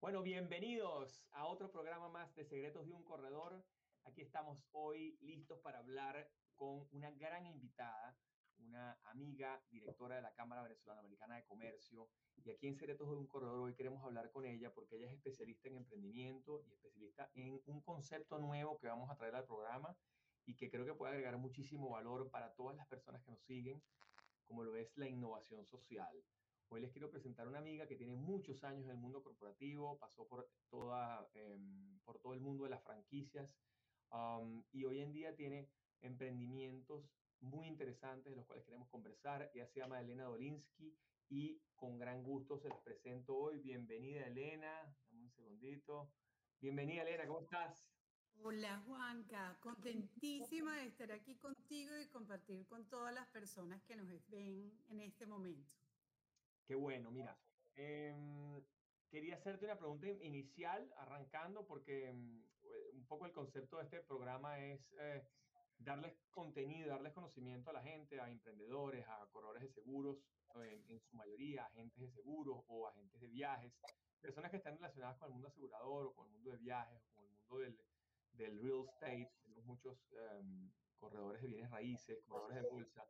Bueno, bienvenidos a otro programa más de Secretos de un Corredor. Aquí estamos hoy listos para hablar con una gran invitada, una amiga, directora de la Cámara Venezolana Americana de Comercio. Y aquí en Secretos de un Corredor hoy queremos hablar con ella porque ella es especialista en emprendimiento y especialista en un concepto nuevo que vamos a traer al programa y que creo que puede agregar muchísimo valor para todas las personas que nos siguen, como lo es la innovación social. Hoy les quiero presentar una amiga que tiene muchos años en el mundo corporativo, pasó por, toda, em, por todo el mundo de las franquicias um, y hoy en día tiene emprendimientos muy interesantes de los cuales queremos conversar. Ella se llama Elena Dolinsky y con gran gusto se les presento hoy. Bienvenida Elena, dame un segundito. Bienvenida Elena, ¿cómo estás? Hola Juanca, contentísima de estar aquí contigo y compartir con todas las personas que nos ven en este momento. Qué bueno, mira, em, quería hacerte una pregunta inicial, arrancando, porque em, un poco el concepto de este programa es eh, darles contenido, darles conocimiento a la gente, a emprendedores, a corredores de seguros, en, su mayoría, agentes de seguros o agentes de viajes, personas que están relacionadas con el mundo asegurador o con el mundo de viajes o con el mundo del, del real estate. Tenemos muchos um, corredores de bienes raíces, corredores de bolsa,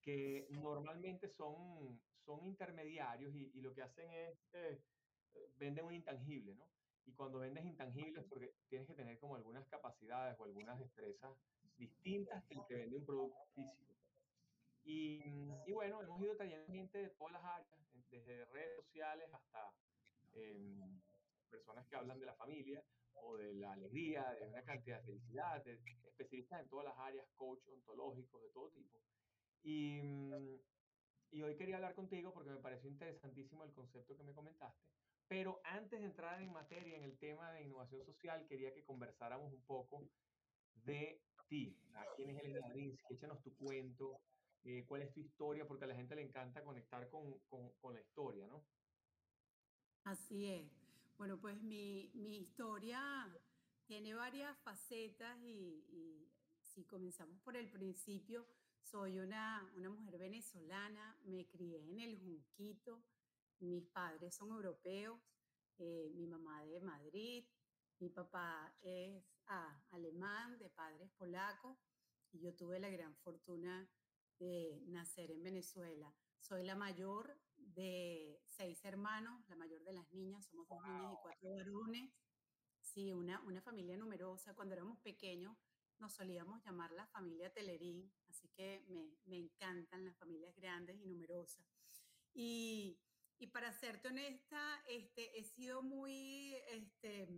que normalmente son, son intermediarios y, y lo que hacen es eh, venden un intangible, ¿no? Y cuando vendes intangibles, porque tienes que tener como algunas capacidades o algunas destrezas distintas que el que vende un producto físico. Y, y, bueno, hemos ido trayendo gente de todas las áreas, desde redes sociales hasta eh, personas que hablan de la familia o de la alegría, de una cantidad de felicidad, de especialistas en todas las áreas, coach ontológicos de todo tipo. Y, y hoy quería hablar contigo porque me pareció interesantísimo el concepto que me comentaste. Pero antes de entrar en materia en el tema de innovación social, quería que conversáramos un poco de ti. ¿A quién es Elena Drinsky? Échanos tu cuento, eh, cuál es tu historia, porque a la gente le encanta conectar con, con, con, la historia, ¿no? Así es. Bueno, pues mi, mi historia tiene varias facetas y, y, si comenzamos por el principio, soy una, una mujer venezolana, me crié en el Junquito, mis padres son europeos, eh, mi mamá de Madrid, mi papá es ah, alemán, de padres polacos, y yo tuve la gran fortuna de nacer en Venezuela. Soy la mayor de seis hermanos, la mayor de las niñas, somos dos wow. niñas y cuatro varones. Sí, una, una familia numerosa. Cuando éramos pequeños nos solíamos llamar la familia Telerín, así que me, me encantan las familias grandes y numerosas. Y, y para serte honesta, este, he sido muy este,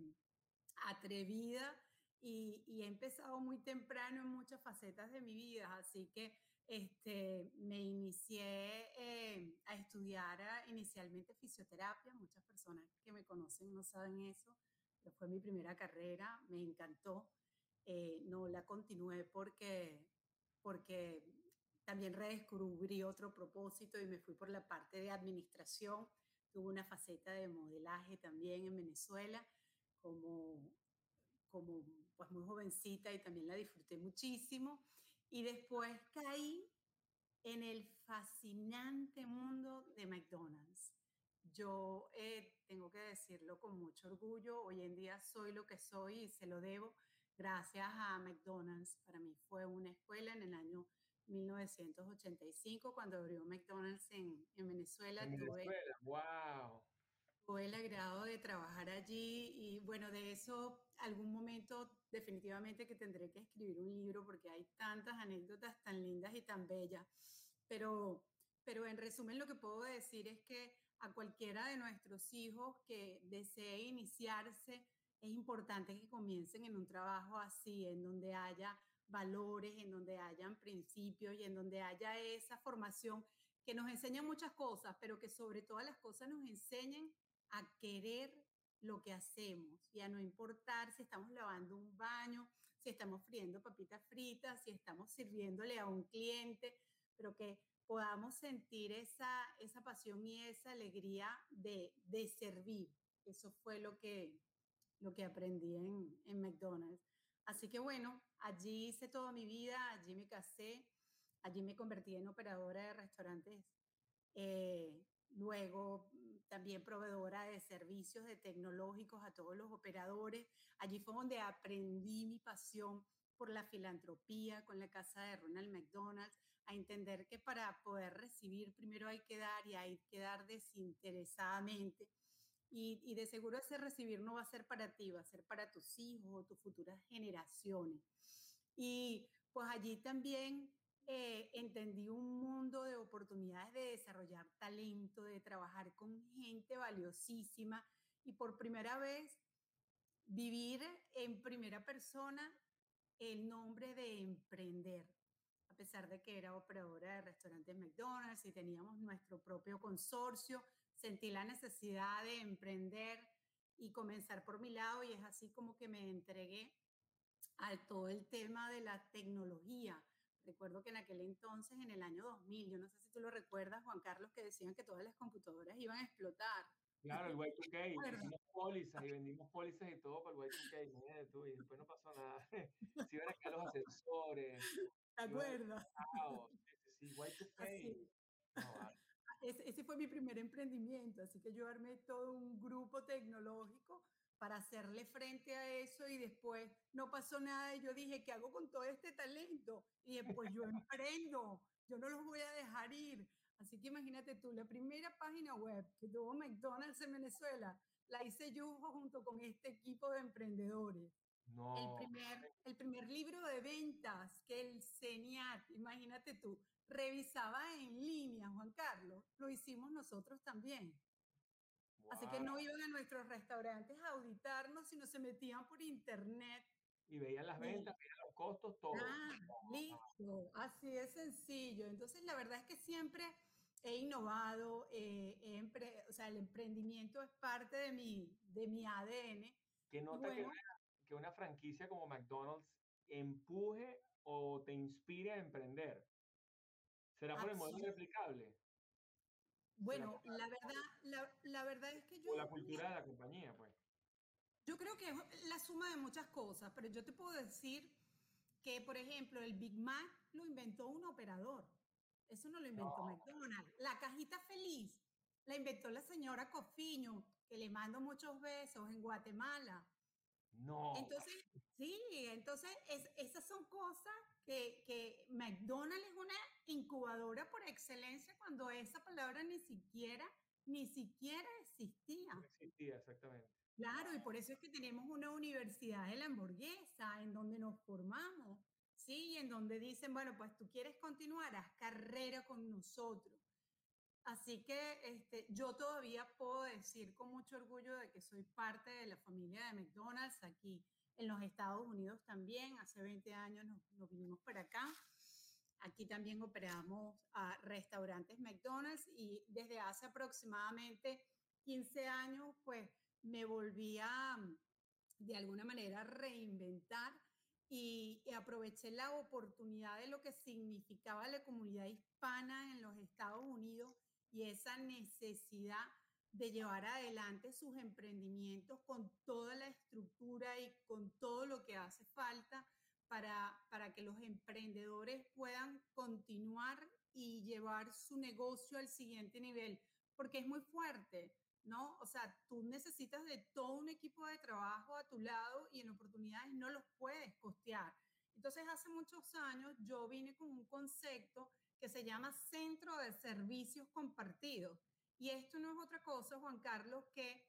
atrevida y, he empezado muy temprano en muchas facetas de mi vida, así que este, me inicié eh, a estudiar inicialmente fisioterapia. Muchas personas que me conocen no saben eso, fue mi primera carrera, me encantó. Eh, no la continué porque, porque también redescubrí otro propósito y me fui por la parte de administración. Tuve una faceta de modelaje también en Venezuela como, como pues muy jovencita y también la disfruté muchísimo. Y después caí en el fascinante mundo de McDonald's. Yo eh, tengo que decirlo con mucho orgullo, hoy en día soy lo que soy y se lo debo gracias a McDonald's. Para mí fue una escuela en el año 1985 cuando abrió McDonald's en, en Venezuela. En tuve, Venezuela, wow. Tuve el agrado de trabajar allí y bueno, de eso algún momento definitivamente que tendré que escribir un libro porque hay tantas anécdotas tan lindas y tan bellas. Pero, pero en resumen lo que puedo decir es que a cualquiera de nuestros hijos que desee iniciarse, es importante que comiencen en un trabajo así, en donde haya valores, en donde hayan principios y en donde haya esa formación que nos enseña muchas cosas, pero que sobre todas las cosas nos enseñen a querer lo que hacemos y a no importar si estamos lavando un baño, si estamos friendo papitas fritas, si estamos sirviéndole a un cliente, pero que podamos sentir esa, esa pasión y esa alegría de, de servir. Eso fue lo que, lo que aprendí en, en McDonald's. Así que bueno, allí hice toda mi vida, allí me casé, allí me convertí en operadora de restaurantes. Eh, luego mm, también proveedora de servicios de tecnológicos a todos los operadores. Allí fue donde aprendí mi pasión por la filantropía con la casa de Ronald McDonald, a entender que para poder recibir primero hay que dar y hay que dar desinteresadamente. Y, y de seguro ese recibir no va a ser para ti, va a ser para tus hijos o tus futuras generaciones. Y pues allí también eh, entendí un mundo de oportunidades de desarrollar talento, de trabajar con gente valiosísima y por primera vez vivir en primera persona el nombre de emprender. A pesar de que era operadora de restaurantes McDonald's y teníamos nuestro propio consorcio, sentí la necesidad de emprender y comenzar por mi lado y es así como que me entregué a todo el tema de la tecnología, Recuerdo que en aquel entonces, en el año 2000, yo no sé si tú lo recuerdas, Juan Carlos, que decían que todas las computadoras iban a explotar. Claro, el Y2K, vendimos pólizas y vendimos pólizas y todo para el Y2K, tú, y después no pasó nada. Si iban a los ascensores. ¿Te acuerdas? Sí, sí, Y2K. ese, ese fue mi primer emprendimiento, así que yo armé todo un grupo tecnológico para hacerle frente a eso y después no pasó nada y yo dije, ¿qué hago con todo este talento? Y después yo emprendo, yo no los voy a dejar ir. Así que imagínate tú, la primera página web que tuvo McDonald's en Venezuela, la hice yo junto con este equipo de emprendedores. No. El, primer, el primer libro de ventas que el CENIAT, imagínate tú, revisaba en línea, Juan Carlos, lo hicimos nosotros también. Así que no iban a nuestros restaurantes a auditarnos, sino se metían por internet. Y veían las ventas, veían los costos, todo. Ah, listo. Así es sencillo. Entonces, la verdad es que siempre he innovado, eh, o sea, el emprendimiento es parte de mi, de mi ADN. ¿Qué nota que, una, que una franquicia como McDonald's empuje o te inspire a emprender? ¿Será por el modelo replicable? Bueno, la verdad, la, la, verdad es que yo... O la cultura de la compañía, pues. Yo creo que es la suma de muchas cosas, pero yo te puedo decir que, por ejemplo, el Big Mac lo inventó un operador. Eso no lo inventó McDonald's. La cajita feliz la inventó la señora Cofiño, que le mando muchos besos en Guatemala. No. Entonces, sí, entonces es, esas son cosas que, que, McDonald's es una incubadora por excelencia cuando esa palabra ni siquiera, ni siquiera existía. No existía, exactamente. Claro, y por eso es que tenemos una universidad de la hamburguesa en donde nos formamos, ¿sí? Y en donde dicen, bueno, pues tú quieres continuar, haz carrera con nosotros. Así que este, yo todavía puedo decir con mucho orgullo de que soy parte de la familia de McDonald's aquí en los Estados Unidos también. Hace 20 años nos, nos vinimos para acá. Aquí también operamos a restaurantes McDonald's y desde hace aproximadamente 15 años, pues me volví a, de alguna manera, reinventar y, y, aproveché la oportunidad de lo que significaba la comunidad hispana en los Estados Unidos y esa necesidad de llevar adelante sus emprendimientos con toda la estructura y con todo lo que hace falta para, para que los emprendedores puedan continuar y llevar su negocio al siguiente nivel, porque es muy fuerte, ¿no? O sea, tú necesitas de todo un equipo de trabajo a tu lado y en oportunidades no los puedes costear. Entonces, hace muchos años yo vine con un concepto que se llama Centro de Servicios Compartidos. Y esto no es otra cosa, Juan Carlos, que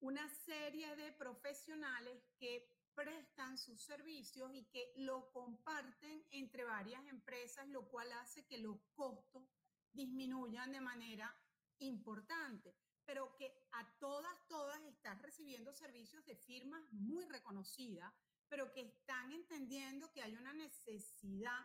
una serie de profesionales que prestan sus servicios y que lo comparten entre varias empresas, lo cual hace que los costos disminuyan de manera importante, pero que a todas, todas están recibiendo servicios de firmas muy reconocidas, pero que están entendiendo que hay una necesidad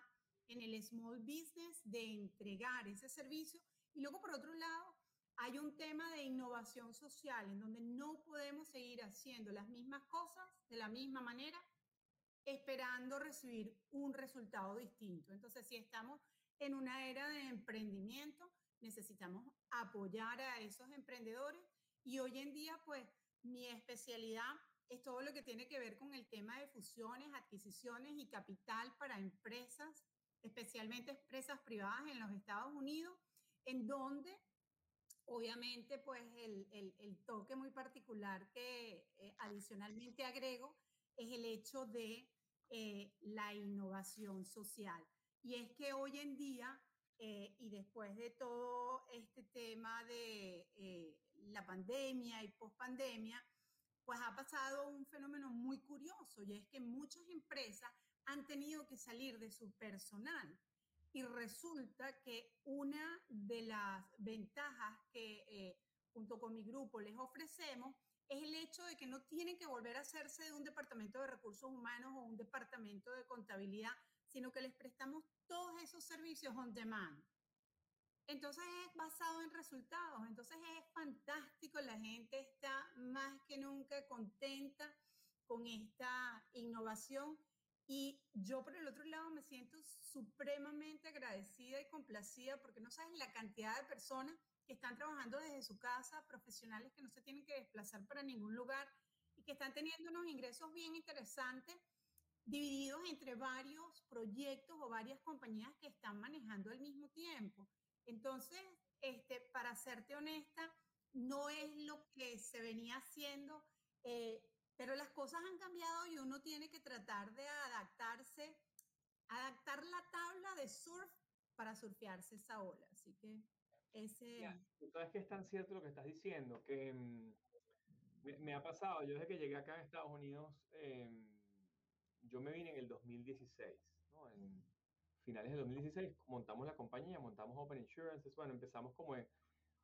en el small business de entregar ese servicio. Y luego, por otro lado, hay un tema de innovación social en donde no podemos seguir haciendo las mismas cosas de la misma manera esperando recibir un resultado distinto. Entonces, si estamos en una era de emprendimiento, necesitamos apoyar a esos emprendedores y hoy en día, pues, mi especialidad es todo lo que tiene que ver con el tema de fusiones, adquisiciones y capital para empresas, especialmente empresas privadas en los Estados Unidos, en donde obviamente pues el, toque muy particular que eh, adicionalmente agrego es el hecho de eh, la innovación social. Y es que hoy en día, eh, y después de todo este tema de la pandemia y pospandemia, pues ha pasado un fenómeno muy curioso y es que muchas empresas han tenido que salir de su personal. Y resulta que una de las ventajas que eh, junto con mi grupo les ofrecemos es el hecho de que no tienen que volver a hacerse de un departamento de recursos humanos o un departamento de contabilidad, sino que les prestamos todos esos servicios on demand. Entonces es basado en resultados, entonces es fantástico, la gente está más que nunca contenta con esta innovación y yo por el otro lado me siento supremamente agradecida y complacida porque no sabes la cantidad de personas que están trabajando desde su casa, profesionales que no se tienen que desplazar para ningún lugar y que están teniendo unos ingresos bien interesantes divididos entre varios proyectos o varias compañías que están manejando al mismo tiempo. Entonces, este, para serte honesta, no es lo que se venía haciendo, eh, pero las cosas han cambiado y uno tiene que tratar de adaptarse, adaptar la tabla de surf para surfearse esa ola. Así que ese... Entonces, que es tan cierto lo que estás diciendo, que mm, me, ha pasado, yo desde que llegué acá en Estados Unidos, em, yo me vine en el 2016, ¿no? En, finales de 2016 montamos la compañía, montamos Open Insurances, bueno, empezamos como en,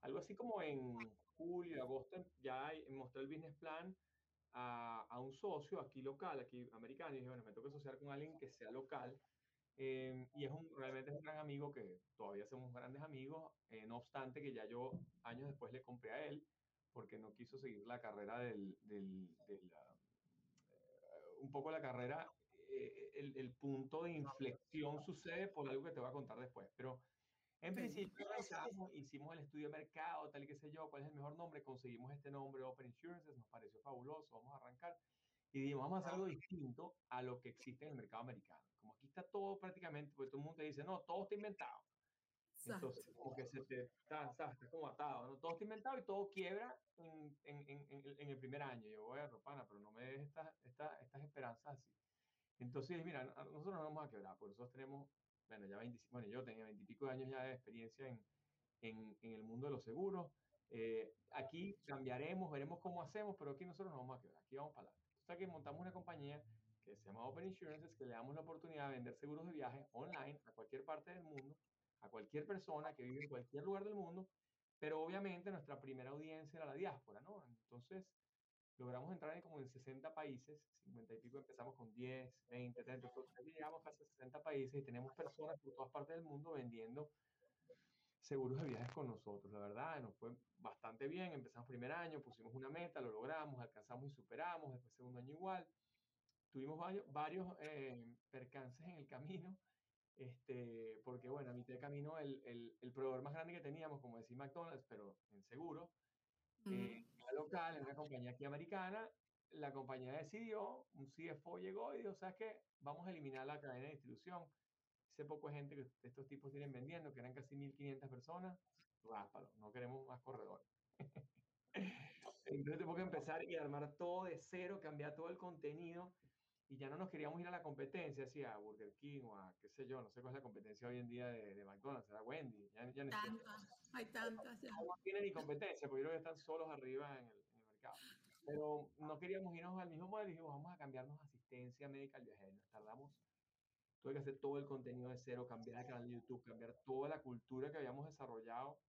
algo así como en julio, agosto, ya mostré el business plan a, a, un socio aquí local, aquí americano, y dije, bueno, me que asociar con alguien que sea local, eh, y es un, realmente es un gran amigo que todavía somos grandes amigos, eh, no obstante que ya yo años después le compré a él, porque no quiso seguir la carrera del, del, uh, un poco la carrera eh, el, el, punto de inflexión sucede por algo que te voy a contar después. Pero en principio hicimos el estudio de mercado, tal y que sé yo, cuál es el mejor nombre, conseguimos este nombre, Open Insurances, nos pareció fabuloso, vamos a arrancar. Y dijimos, vamos a hacer algo distinto a lo que existe en el mercado americano. Como aquí está todo prácticamente, porque todo el mundo te dice, no, todo está inventado. Entonces, como que se te está, está, como atado, ¿no? Todo está inventado y todo quiebra en, en, en, en el primer año. Yo voy a Ropana, pero no me des estas, estas, estas esperanzas así. Entonces, mira, nosotros no vamos a quebrar, porque nosotros tenemos, bueno, ya 20, bueno, yo tenía 20 y pico de años ya de experiencia en, en, en el mundo de los seguros. Eh, aquí cambiaremos, veremos cómo hacemos, pero aquí nosotros no vamos a quebrar, aquí vamos para adelante. Entonces, aquí montamos una compañía que se llama Open Insurances, que le damos la oportunidad de vender seguros de viaje online a cualquier parte del mundo, a cualquier persona que vive en cualquier lugar del mundo, pero obviamente nuestra primera audiencia era la diáspora, ¿no? Entonces, logramos entrar en como en 60 países, 50 y pico empezamos con 10, 20, 30, entonces llegamos casi a 60 países y tenemos personas por todas partes del mundo vendiendo seguros de viajes con nosotros. La verdad, nos fue bastante bien, empezamos primer año, pusimos una meta, lo logramos, alcanzamos y superamos, después segundo año igual. Tuvimos varios, eh, percances en el camino, este, porque bueno, a mitad de camino el, el, el proveedor más grande que teníamos, como decía McDonald's, pero en seguro, eh, local, en una compañía aquí americana, la compañía decidió, un CFO llegó y dijo, ¿sabes qué? Vamos a eliminar la cadena de distribución. Hace poco gente que estos tipos tienen vendiendo, que eran casi 1.500 personas, ráspalo, no queremos más corredores. Entonces tengo que empezar y armar todo de cero, cambiar todo el contenido y ya no nos queríamos ir a la competencia, así a Burger King o a qué sé yo, no sé cuál es la competencia hoy en día de, de McDonald's, era Wendy. Ya, ya tantas, hay tantas. Ya. No tiene ni competencia, porque yo creo que están solos arriba en el, en el, mercado. Pero no queríamos irnos al mismo modelo y dijimos, vamos a cambiarnos asistencia médica al viajero. Nos tardamos, tuve que hacer todo el contenido de cero, cambiar el canal de YouTube, cambiar toda la cultura que habíamos desarrollado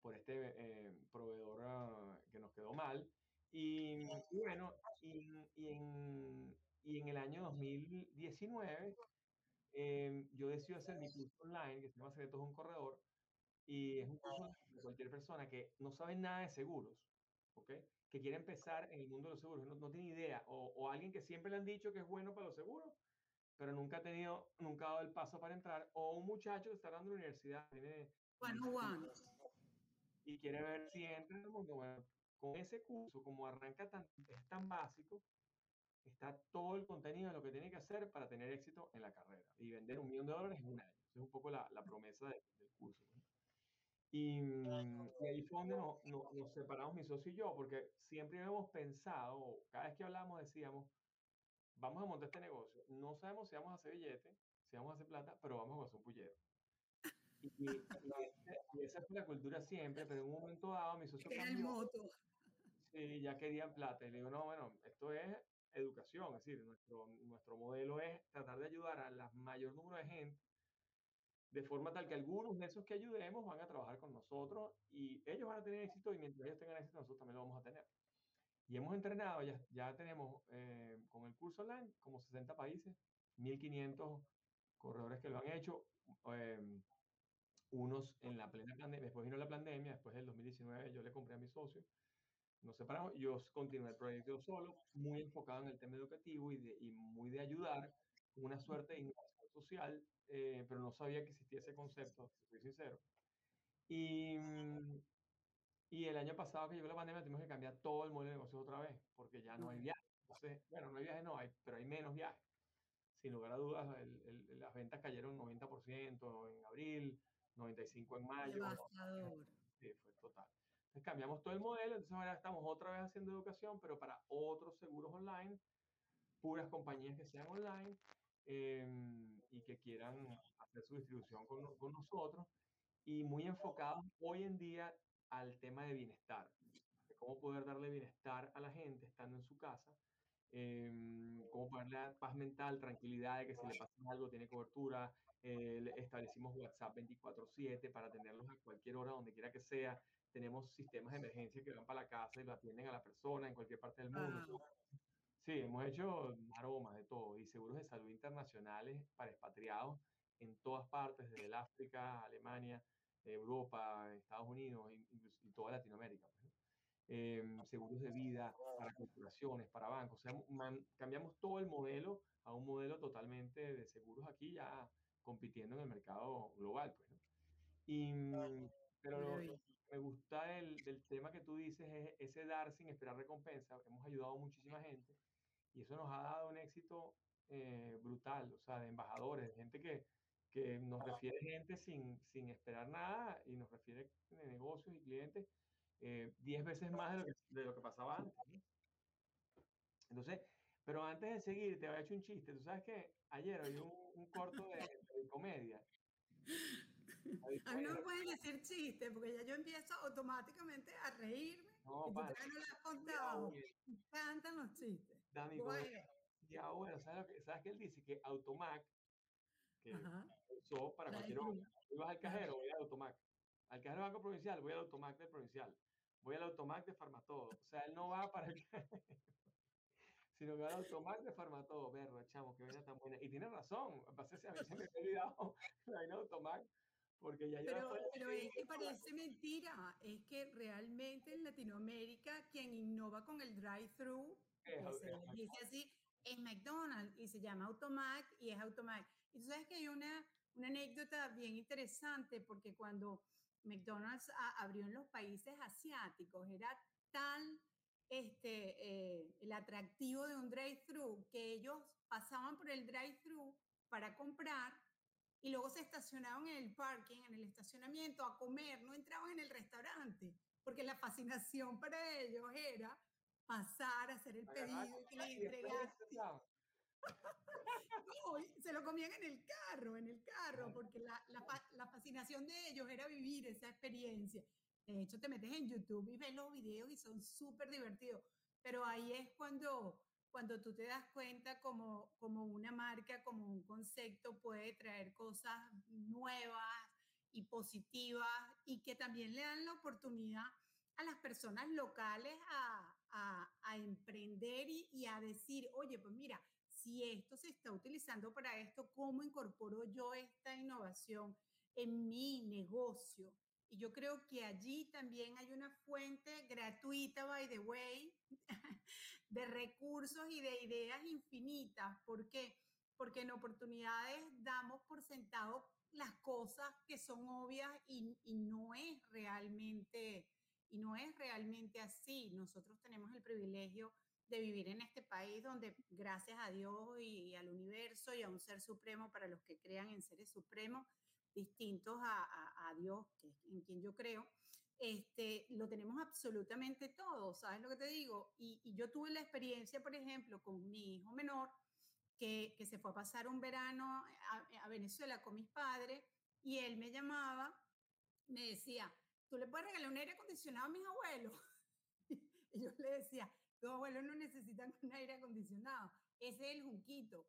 por este eh, proveedor uh, que nos quedó mal. Y, y bueno, y, y, en, y, en, el año 2019 eh, yo decido hacer mi curso online que se llama Secretos de un Corredor y es un curso de cualquier persona que no sabe nada de seguros, ¿ok? Que quiere empezar en el mundo de los seguros, no, no tiene idea, o, o, alguien que siempre le han dicho que es bueno para los seguros, pero nunca ha tenido, nunca ha dado el paso para entrar, o un muchacho que está dando la universidad, tiene... One one. Y quiere ver si entra en el mundo, bueno, con ese curso, como arranca tan, es tan básico, está todo el contenido de lo que tiene que hacer para tener éxito en la carrera y vender un millón de dólares en un año. Esa es un poco la, la promesa del curso. Y, mm, y, ahí fue donde nos, nos, nos, separamos mi socio y yo, porque siempre hemos pensado, cada vez que hablamos decíamos, vamos a montar este negocio, no sabemos si vamos a hacer billete, si vamos a hacer plata, pero vamos a hacer un pullero. Y, y, esa fue la cultura siempre, pero en un momento dado mi socio cambió. Moto. Sí, ya querían plata. Y le digo, no, bueno, esto es educación, es decir, nuestro, nuestro modelo es tratar de ayudar a la mayor número de gente, de forma tal que algunos de esos que ayudemos van a trabajar con nosotros y ellos van a tener éxito y mientras ellos tengan éxito nosotros también lo vamos a tener. Y hemos entrenado, ya, ya tenemos eh, con el curso online como 60 países, 1500 corredores que lo han hecho, eh, unos en la plena pandemia, después vino la pandemia, después del 2019 yo le compré a mi socio, nos separamos, yo continué el proyecto solo, muy enfocado en el tema educativo y, de, y muy de ayudar, una suerte de innovación social, eh, pero no sabía que existía ese concepto, si soy sincero. Y, y el año pasado que llegó la pandemia tuvimos que cambiar todo el modelo de negocio otra vez, porque ya no hay viajes. Entonces, bueno, no hay viajes, no hay, pero hay menos viajes. Sin lugar a dudas, el, el, las ventas cayeron 90% en abril, 95% en mayo. Devastador. Sí, fue total. Entonces cambiamos todo el modelo, entonces ahora estamos otra vez haciendo educación, pero para otros seguros online, puras compañías que sean online eh, y que quieran hacer su distribución con, con nosotros y muy enfocados hoy en día al tema de bienestar, de cómo poder darle bienestar a la gente estando en su casa, eh, poder darle paz mental, tranquilidad de que si le pasa algo tiene cobertura, eh, establecimos WhatsApp 24/7 para tenerlos a cualquier hora, donde quiera que sea, tenemos sistemas de emergencia que van para la casa y lo atienden a la persona en cualquier parte del mundo. Ah. Sí, hemos hecho aromas de todo y seguros de salud internacionales para expatriados en todas partes, desde el África, Alemania, Europa, Estados Unidos y, y toda Latinoamérica. Eh, seguros de vida para corporaciones, para bancos. O sea, man, cambiamos todo el modelo a un modelo totalmente de seguros aquí ya compitiendo en el mercado global. Pues, ¿no? Y, pero lo, lo, que me gusta del, del, tema que tú dices es ese dar sin esperar recompensa. Hemos ayudado a muchísima gente y eso nos ha dado un éxito eh, brutal, o sea, de embajadores, de gente que, que nos refiere gente sin, sin esperar nada y nos refiere de negocios y clientes 10 eh, veces más de lo, que, de lo que pasaba antes. Entonces, pero antes de seguir, te había hecho un chiste. Tú sabes que ayer había un, un corto de, de comedia. A mí no me pueden decir chistes porque ya yo empiezo automáticamente a reírme. No, y tú no lo has contado. Me encantan los chistes. Dani, ya bueno, ¿sabes, ¿sabes que él dice? Que Automac, que Ajá. usó para cualquier hora. Vas al cajero, voy al Automac. Al cajero Banco Provincial, voy al Automac del Provincial. Voy al Automac de Farmatodo. O sea, él no va para el sino que al automac de Farmatodo, verlo, chamo, que vaina tan buena. Y tiene razón, a veces se me ha olvidado la vaina automac, porque ya Pero, pero es que parece mentira, es que realmente en Latinoamérica quien innova con el drive-thru, se dice así, es McDonald's y se llama Automac y es Automac. Y tú sabes que hay una, una anécdota bien interesante porque cuando McDonald's a, abrió en los países asiáticos. Era tal este, eh, el atractivo de un drive-thru que ellos pasaban por el drive-thru para comprar y luego se estacionaban en el parking, en el estacionamiento a comer, no entraban en el restaurante, porque la fascinación para ellos era pasar, hacer el pedido, que le entregar. no, se lo comían en el carro, en el carro, porque la, la, la, fascinación de ellos era vivir esa experiencia. De hecho, te metes en YouTube y ves los videos y son súper divertidos. Pero ahí es cuando, cuando tú te das cuenta como, como una marca, como un concepto puede traer cosas nuevas y positivas y que también le dan la oportunidad a las personas locales a, a, a emprender y, y, a decir, oye, pues mira, si esto se está utilizando para esto, ¿cómo incorporo yo esta innovación en mi negocio? Y yo creo que allí también hay una fuente gratuita, by the way, de recursos y de ideas infinitas. ¿Por qué? Porque en oportunidades damos por sentado las cosas que son obvias y, y no es realmente y no es realmente así. Nosotros tenemos el privilegio de vivir en este país donde gracias a Dios y al universo y a un ser supremo para los que crean en seres supremos distintos a, a, Dios, que en quien yo creo, este, lo tenemos absolutamente todo, ¿sabes lo que te digo? Y, y yo tuve la experiencia, por ejemplo, con mi hijo menor, que, que se fue a pasar un verano a, a Venezuela con mis padres y él me llamaba, me decía, ¿tú le puedes regalar un aire acondicionado a mis abuelos? y yo le decía, tus abuelos no necesitan un aire acondicionado, ese es el junquito.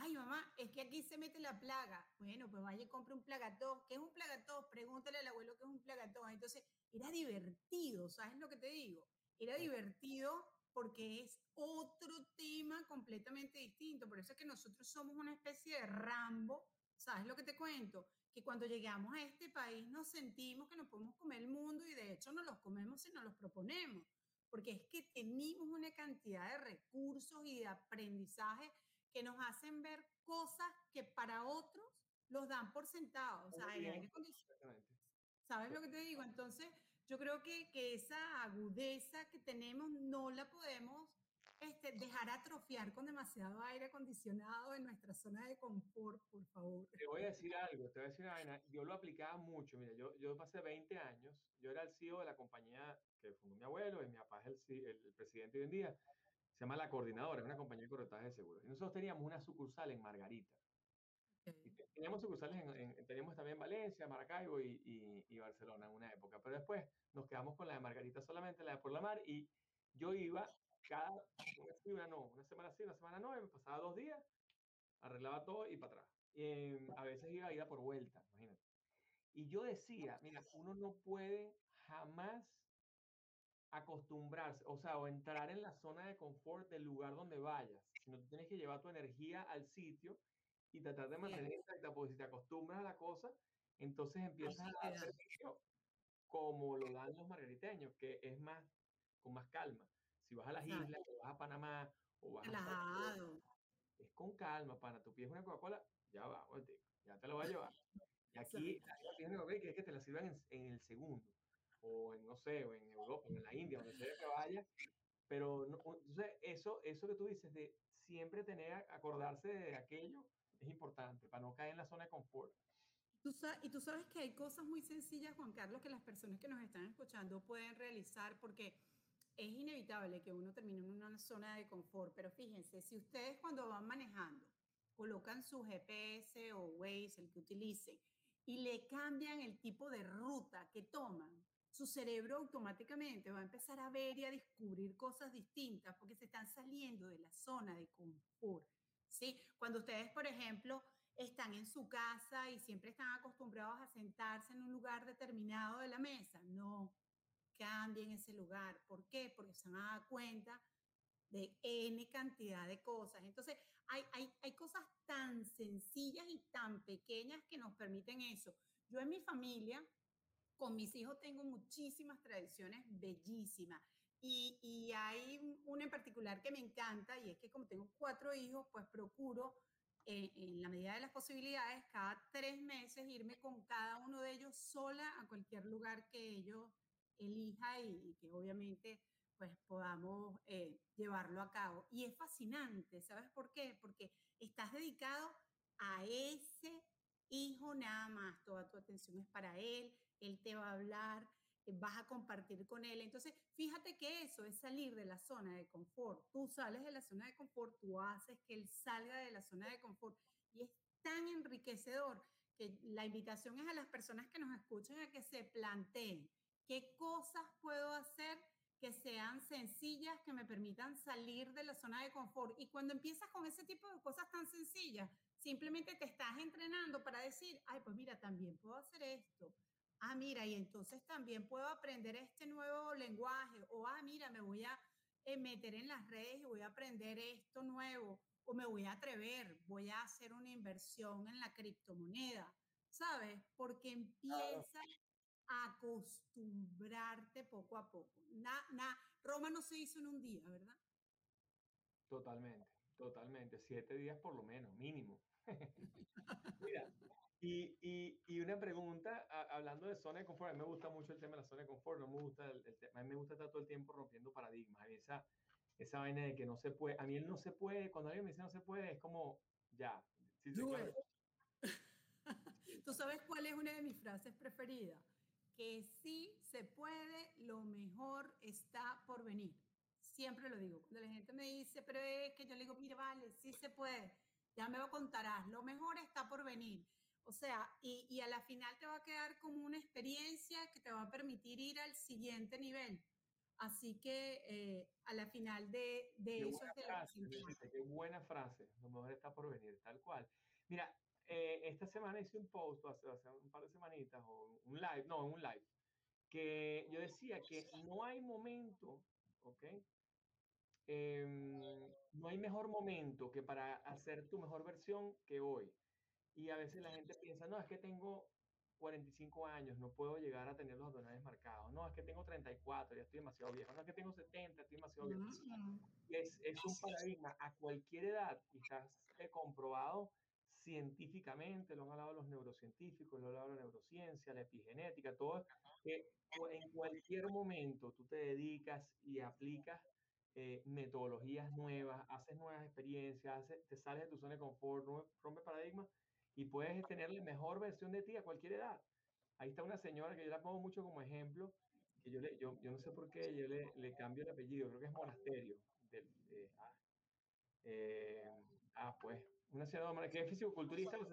Ay, mamá, es que aquí se mete la plaga. Bueno, pues vaya y compre un plagatón. ¿Qué es un plagatón? Pregúntale al abuelo qué es un plagatón. Entonces, era divertido, ¿sabes lo que te digo? Era divertido porque es otro tema completamente distinto. Por eso es que nosotros somos una especie de Rambo, ¿sabes lo que te cuento? Que cuando llegamos a este país nos sentimos que nos podemos comer el mundo y de hecho nos los comemos si nos los proponemos porque es que tenemos una cantidad de recursos y de aprendizaje que nos hacen ver cosas que para otros los dan por sentado. O sea, ¿Sabes lo que te digo? Entonces, yo creo que, que esa agudeza que tenemos no la podemos este, dejar atrofiar con demasiado aire acondicionado en nuestra zona de confort, por favor. Te voy a decir algo, te voy a decir una Yo lo aplicaba mucho. Mira, yo, yo pasé 20 años, yo era el CEO de la compañía que fundó mi abuelo y mi papá es el, el, presidente hoy en día. Se llama La Coordinadora, es una compañía de corretaje de seguros. Y nosotros teníamos una sucursal en Margarita. Y teníamos sucursales en, teníamos también Valencia, Maracaibo y, y, y, Barcelona en una época, pero después nos quedamos con la de Margarita solamente, la de por la mar, y yo iba cada, una, no, una semana sí, una semana no, me pasaba dos días, arreglaba todo y para atrás. Eh, a veces iba a ir a por vuelta, imagínate. Y yo decía, mira, uno no puede jamás acostumbrarse, o sea, o entrar en la zona de confort del lugar donde vayas, sino tú tienes que llevar tu energía al sitio y tratar de mantener intacta, porque si te acostumbras a la cosa, entonces empiezas a servicio como lo dan los margariteños, que es más, con más calma. Si vas a las islas, o vas a Panamá, o vas a... Es con calma, pana. Tú pides una Coca-Cola, ya va, ya te lo voy a llevar. Y aquí, que es que te la sirvan en, en, el segundo, o en, no sé, o en Europa, o en la India, donde sea que vayas. Pero, no, entonces, eso, eso que tú dices de siempre tener, acordarse de aquello, es importante para no caer en la zona de confort. Tú sabes, y tú sabes que hay cosas muy sencillas, Juan Carlos, que las personas que nos están escuchando pueden realizar porque es inevitable que uno termine en una zona de confort, pero fíjense, si ustedes cuando van manejando colocan su GPS o Waze, el que utilicen, y le cambian el tipo de ruta que toman, su cerebro automáticamente va a empezar a ver y a descubrir cosas distintas porque se están saliendo de la zona de confort. ¿sí? Cuando ustedes, por ejemplo, están en su casa y siempre están acostumbrados a sentarse en un lugar determinado de la mesa, no, cambien ese lugar. ¿Por qué? Porque se van a dar cuenta de N cantidad de cosas. Entonces, hay, hay, hay cosas tan sencillas y tan pequeñas que nos permiten eso. Yo en mi familia, con mis hijos, tengo muchísimas tradiciones bellísimas. Y, y, hay una en particular que me encanta y es que como tengo cuatro hijos, pues procuro eh, en la medida de las posibilidades cada tres meses irme con cada uno de ellos sola a cualquier lugar que ellos elija y, que obviamente pues podamos eh, llevarlo a cabo. Y es fascinante, ¿sabes por qué? Porque estás dedicado a ese hijo nada más, toda tu atención es para él, él te va a hablar, eh, vas a compartir con él. Entonces, fíjate que eso es salir de la zona de confort. Tú sales de la zona de confort, tú haces que él salga de la zona de confort y es tan enriquecedor que la invitación es a las personas que nos escuchan a que se planteen ¿Qué cosas puedo hacer que sean sencillas, que me permitan salir de la zona de confort? Y cuando empiezas con ese tipo de cosas tan sencillas, simplemente te estás entrenando para decir, ay, pues mira, también puedo hacer esto. Ah, mira, y entonces también puedo aprender este nuevo lenguaje. O, ah, mira, me voy a eh, meter en las redes y voy a aprender esto nuevo. O me voy a atrever, voy a hacer una inversión en la criptomoneda. ¿Sabes? Porque empieza acostumbrarte poco a poco. Na, na, Roma no se hizo en un día, ¿verdad? Totalmente, totalmente. Siete días por lo menos, mínimo. Mira, Y, y, y, una pregunta, hablando de zona de confort, a mí me gusta mucho el tema de la zona de confort, no me gusta el, tema, a mí me gusta estar todo el tiempo rompiendo paradigmas, a mí esa, esa vaina de que no se puede, a mí él no se puede, cuando alguien me dice no se puede, es como, ya. Sí, ¿Tú sabes cuál es una de mis frases preferidas? Que sí se puede, lo mejor está por venir. Siempre lo digo. Cuando la gente me dice, pero es que yo le digo, mira, vale, sí se puede, ya me lo contarás, lo mejor está por venir. O sea, y, y, a la final te va a quedar como una experiencia que te va a permitir ir al siguiente nivel. Así que eh, a la final de, de eso es de frase, Qué buena frase, lo mejor está por venir, tal cual. Mira, eh, esta semana hice un post, hace, hace, un par de semanitas, o un live, no, un live, que yo decía que no hay momento, ¿ok? Em, no hay mejor momento que para hacer tu mejor versión que hoy. Y a veces la gente piensa, no, es que tengo 45 años, no puedo llegar a tener los abdominales marcados. No, es que tengo 34, ya estoy demasiado viejo. No, es que tengo 70, estoy demasiado viejo. Es, es un paradigma a cualquier edad, quizás he comprobado científicamente, lo han hablado los neurocientíficos, lo han hablado la neurociencia, la epigenética, todo, que en cualquier momento tú te dedicas y aplicas eh, metodologías nuevas, haces nuevas experiencias, te sales de tu zona de confort, rompe paradigmas y puedes tener la mejor versión de ti a cualquier edad. Ahí está una señora que yo la pongo mucho como ejemplo, que yo, le, yo, yo no sé por qué yo le, le, cambio el apellido, creo que es Monasterio. ah, eh, ah, pues, una señora que es fisicoculturista a los,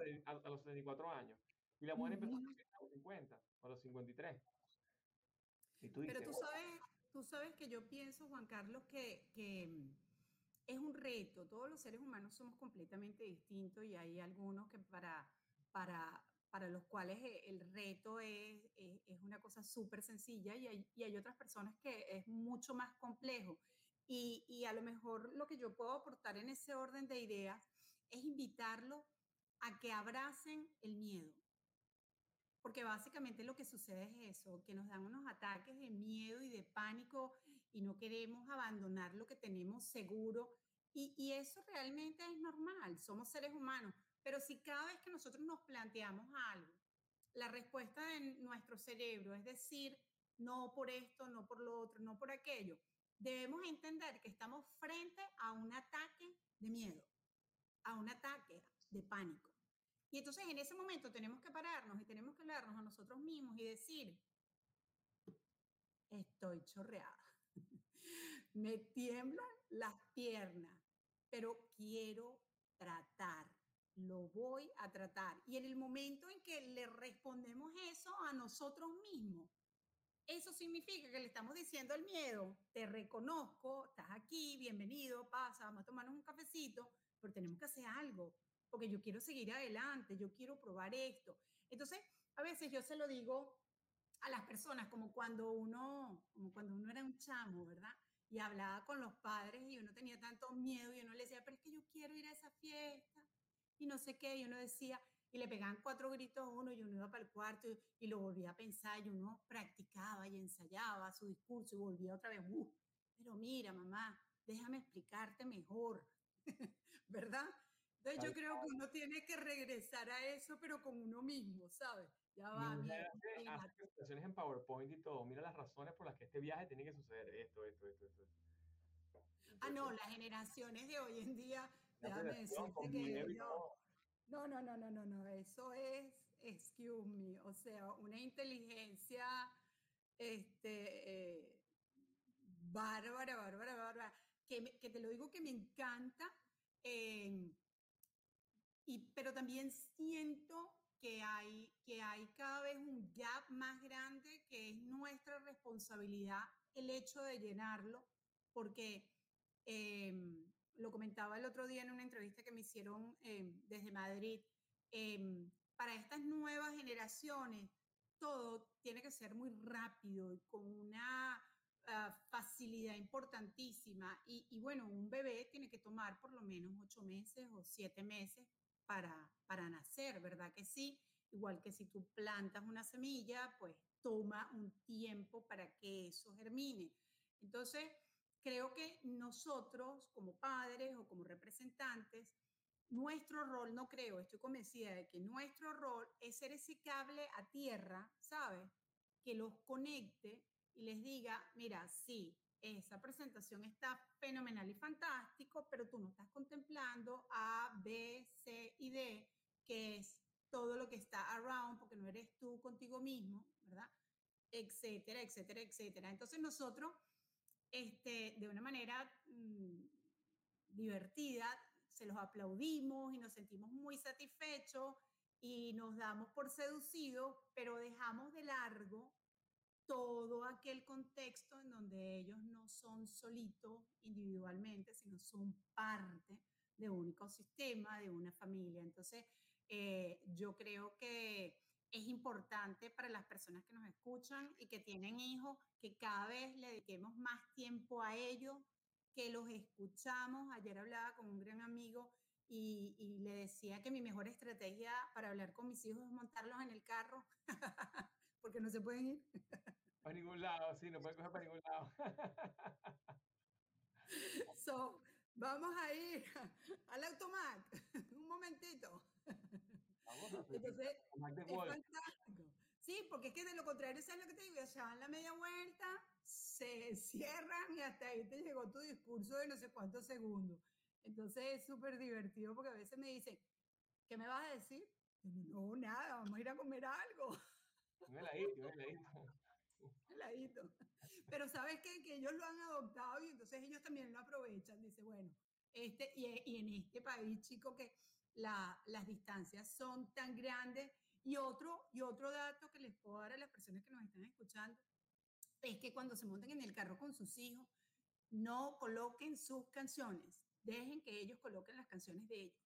a, los 74 años. Y la mujer empezó a los 50, a los 53. Y tú Pero tú sabes, Tú sabes que yo pienso, Juan Carlos, que, que mm, es un reto. Todos los seres humanos somos completamente distintos y hay algunos que para, para, para los cuales e, el reto es, es, una cosa súper sencilla y hay, y hay, otras personas que es mucho más complejo. Y, y, a lo mejor lo que yo puedo aportar en ese orden de ideas es invitarlos a que abracen el miedo. Porque básicamente lo que sucede es eso, que nos dan unos ataques de miedo y de pánico y no queremos abandonar lo que tenemos seguro. Y, y eso realmente es normal, somos seres humanos. Pero si cada vez que nosotros nos planteamos algo, la respuesta de nuestro cerebro es decir, no por esto, no por lo otro, no por aquello, debemos entender que estamos frente a un ataque de miedo, a un ataque de pánico. Y entonces en ese momento tenemos que pararnos y tenemos que hablarnos a nosotros mismos y decir, estoy chorreada, me tiemblan las piernas, pero quiero tratar, lo voy a tratar. Y en el momento en que le respondemos eso a nosotros mismos, eso significa que le estamos diciendo al miedo, te reconozco, estás aquí, bienvenido, pasa, vamos a tomarnos un cafecito, tenemos que hacer algo porque yo quiero seguir adelante, yo quiero probar esto. Entonces, a veces yo se lo digo a las personas como cuando uno, como cuando uno era un chamo, ¿verdad? Y hablaba con los padres y uno tenía tanto miedo y uno le decía, pero es que yo quiero ir a esa fiesta y no sé qué, y uno decía, y le pegaban cuatro gritos a uno y uno iba para el cuarto y, lo volvía a pensar y uno practicaba y ensayaba su discurso y volvía otra vez, uh, pero mira mamá, déjame explicarte mejor, ¿verdad? Entonces yo creo que uno tiene que regresar a eso, pero con uno mismo, ¿sabes? Ya va. Mira, hace, presentaciones en PowerPoint y todo. Mira las razones por las que este viaje tiene que suceder. Esto, esto, esto, esto. ah, no, las generaciones de hoy en día, déjame decirte que no, no, no, no, no, no, no, eso es, excuse me, o sea, una inteligencia, este, eh, bárbara, bárbara, bárbara, que, que te lo digo que me encanta. Eh, y, pero también siento que hay, que hay cada vez un gap más grande que es nuestra responsabilidad el hecho de llenarlo, porque em, lo comentaba el otro día en una entrevista que me hicieron em, desde Madrid, em, para estas nuevas generaciones todo tiene que ser muy rápido y con una ah, facilidad importantísima. Y, y, bueno, un bebé tiene que tomar por lo menos ocho meses o siete meses para, para nacer, ¿verdad que sí? Igual que si tú plantas una semilla, pues toma un tiempo para que eso germine. Entonces, creo que nosotros como padres o como representantes nuestro rol, no creo, estoy convencida de que nuestro rol es ser ese cable a tierra, ¿sabes? Que los conecte y les diga, mira, sí, esa presentación está fenomenal y fantástico, pero tú no estás contemplando A, B, C y D, que es todo lo que está around, porque no eres tú contigo mismo, ¿verdad? Etcétera, etcétera, etcétera. Entonces nosotros, este, de una manera mm, divertida, se los aplaudimos y nos sentimos muy satisfechos y nos damos por seducidos, pero dejamos de largo todo aquel contexto en donde ellos no son solitos individualmente, sino son parte de un ecosistema, de una familia. Entonces, eh, yo creo que es importante para las personas que nos escuchan y que tienen hijos que cada vez le dediquemos más tiempo a ellos, que los escuchamos. Ayer hablaba con un gran amigo y, y le decía que mi mejor estrategia para hablar con mis hijos es montarlos en el carro, porque no se pueden ir. Para ningún lado, sí, no pueden coger para ningún lado. So, vamos a ir al automac, un momentito. Vamos a hacer Entonces, es fantástico. Sí, porque es que de lo contrario, ¿sabes lo que te digo? Se dan la media vuelta, se cierran y hasta ahí te llegó tu discurso de no sé cuántos segundos. Entonces es súper divertido porque a veces me dicen, ¿qué me vas a decir? No, nada, vamos a ir a comer algo. Un heladito, un heladito. heladito. Pero sabes qué? que ellos lo han adoptado y entonces ellos también lo aprovechan. Dice, bueno, este, y, y en este país, chico, que la- las distancias son tan grandes. Y otro, y otro dato que les puedo dar a las personas que nos están escuchando es que cuando se monten en el carro con sus hijos, no coloquen sus canciones, dejen que ellos coloquen las canciones de ellos,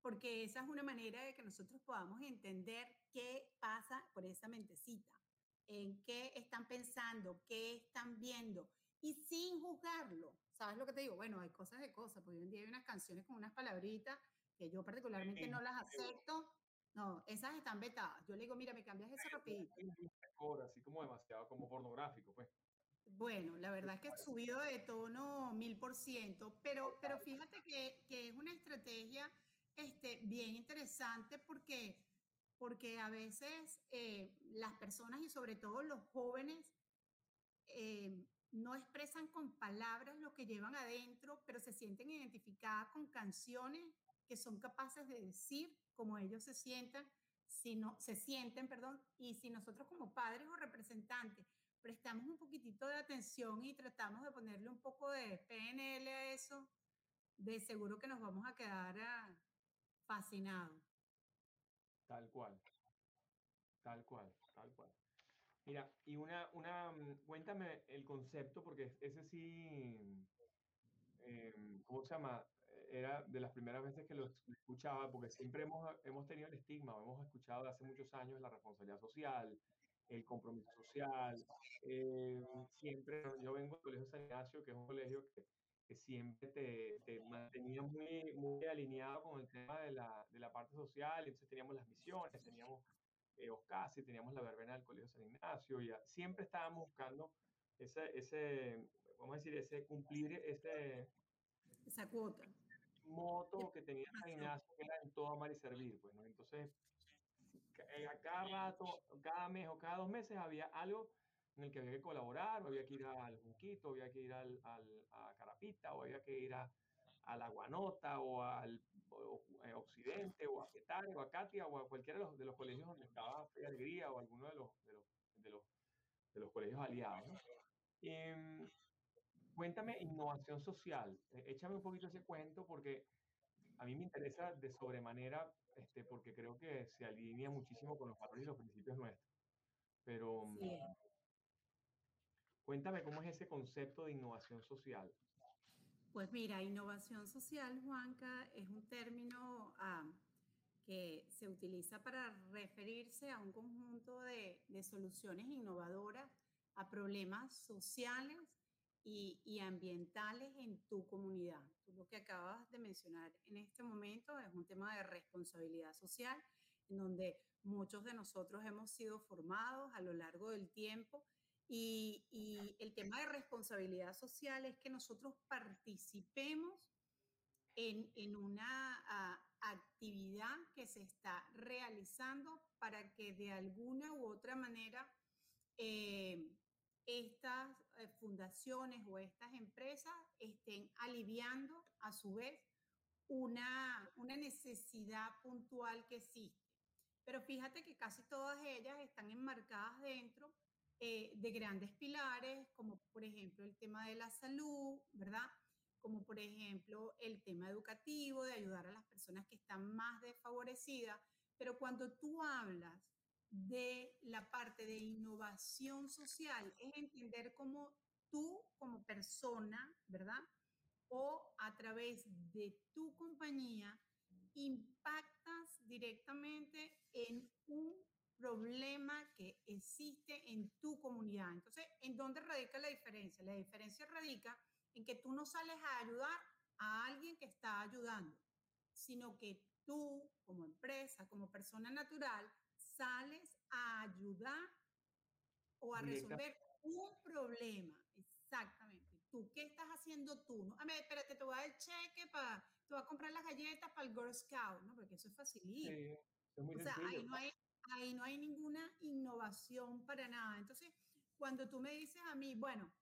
porque esa es una manera de que nosotros podamos entender qué pasa por esa mentecita, en qué están pensando, qué están viendo, y sin juzgarlo. ¿Sabes lo que te digo? Bueno, hay cosas de cosas, porque hoy en día hay unas canciones con unas palabritas que yo particularmente Sí, no las acepto. No, esas están vetadas. Yo le digo, mira, me cambias eso rapidito. Así como demasiado, como pornográfico, pues. Bueno, la verdad es que he subido de tono mil por ciento, pero, pero fíjate que, que es una estrategia este, bien interesante porque, porque a veces eh, las personas y sobre todo los jóvenes eh, no expresan con palabras lo que llevan adentro, pero se sienten identificadas con canciones que son capaces de decir como ellos se sientan, si no, se sienten, perdón, y si nosotros como padres o representantes prestamos un poquitito de atención y tratamos de ponerle un poco de PNL a eso, de seguro que nos vamos a quedar ah, fascinados. Tal cual. Tal cual, tal cual. Mira, y una, una, mm, cuéntame el concepto, porque es- ese sí, em, ¿cómo se llama? Eh, Era de las primeras veces que lo escuchaba, porque siempre hemos, hemos tenido el estigma, o hemos escuchado de hace muchos años la responsabilidad social, el compromiso social. em, siempre, yo vengo del Colegio San Ignacio, que es un colegio que, que siempre te, te mantenía muy, muy alineado con el tema de la, de la parte social, entonces teníamos las misiones, teníamos eh, Oscasi, teníamos la verbena del Colegio San Ignacio, y a- siempre estábamos buscando ese, ese, vamos a decir, ese cumplir ese Esa cuota. moto que tenía San Ignacio, que era en todo amar y servir, pues, ¿no? Entonces, eh, a cada rato, cada mes o cada dos meses había algo en el que había que colaborar, o había que ir al Junquito, había que ir al, al- a Carapita, o había que ir a, a la Guanota, o al eh, Occidente, o a Petare, o a Katia, o a cualquiera de los, de los colegios donde estaba Fe Alegría, o alguno de los, de los, de los, colegios aliados. Em, cuéntame innovación social, eh, échame un poquito ese cuento, porque a mí me interesa de sobremanera, este, porque creo que se alinea muchísimo con los valores y los principios nuestros. Pero mm. Cuéntame cómo es ese concepto de innovación social. Pues mira, innovación social, Juanca, es un término ah, que se utiliza para referirse a un conjunto de, de soluciones innovadoras a problemas sociales y, y ambientales en tu comunidad. Tú lo que acabas de mencionar en este momento es un tema de responsabilidad social, en donde muchos de nosotros hemos sido formados a lo largo del tiempo y, y el tema de responsabilidad social es que nosotros participemos en, en una, ah, actividad que se está realizando para que de alguna u otra manera eh, estas eh, fundaciones o estas empresas estén aliviando a su vez una, una necesidad puntual que existe. Pero fíjate que casi todas ellas están enmarcadas dentro eh, de grandes pilares, como por ejemplo el tema de la salud, ¿verdad? Como por ejemplo el tema educativo, de ayudar a las personas que están más desfavorecidas. Pero cuando tú hablas de la parte de innovación social, es entender cómo tú como persona, ¿verdad? O a través de tu compañía impactas directamente en un problema que existe en tu comunidad. Entonces, ¿en dónde radica la diferencia? La diferencia radica en que tú no sales a ayudar a alguien que está ayudando, sino que tú como empresa, como persona natural, sales a ayudar o a resolver un problema. Exactamente. ¿Tú qué estás haciendo tú? ¿No? A ver, espérate, te voy a dar el cheque para, te voy a comprar las galletas para el Girl Scout, ¿no? Porque eso es facilito. Sí, es muy o sea, ahí no, hay, ahí no hay ninguna innovación para nada. Entonces, cuando tú me dices a mí, bueno,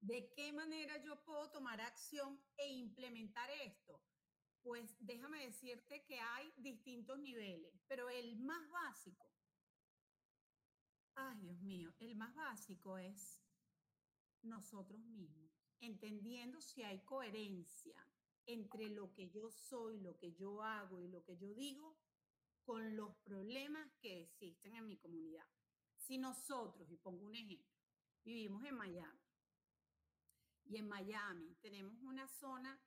¿de qué manera yo puedo tomar acción e implementar esto? Pues déjame decirte que hay distintos niveles, pero el más básico, ay Dios mío, el más básico es nosotros mismos, entendiendo si hay coherencia entre lo que yo soy, lo que yo hago y lo que yo digo con los problemas que existen en mi comunidad. Si nosotros, y pongo un ejemplo, vivimos en Miami, y en Miami tenemos una zona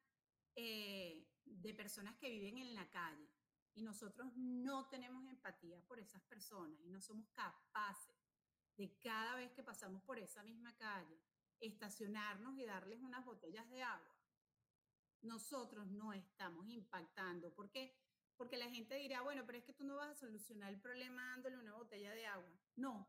eh, de personas que viven en la calle y nosotros no tenemos empatía por esas personas y no somos capaces de cada vez que pasamos por esa misma calle estacionarnos y darles unas botellas de agua, nosotros no estamos impactando. ¿Por qué? Porque la gente dirá, bueno, pero es que tú no vas a solucionar el problema dándole una botella de agua. No,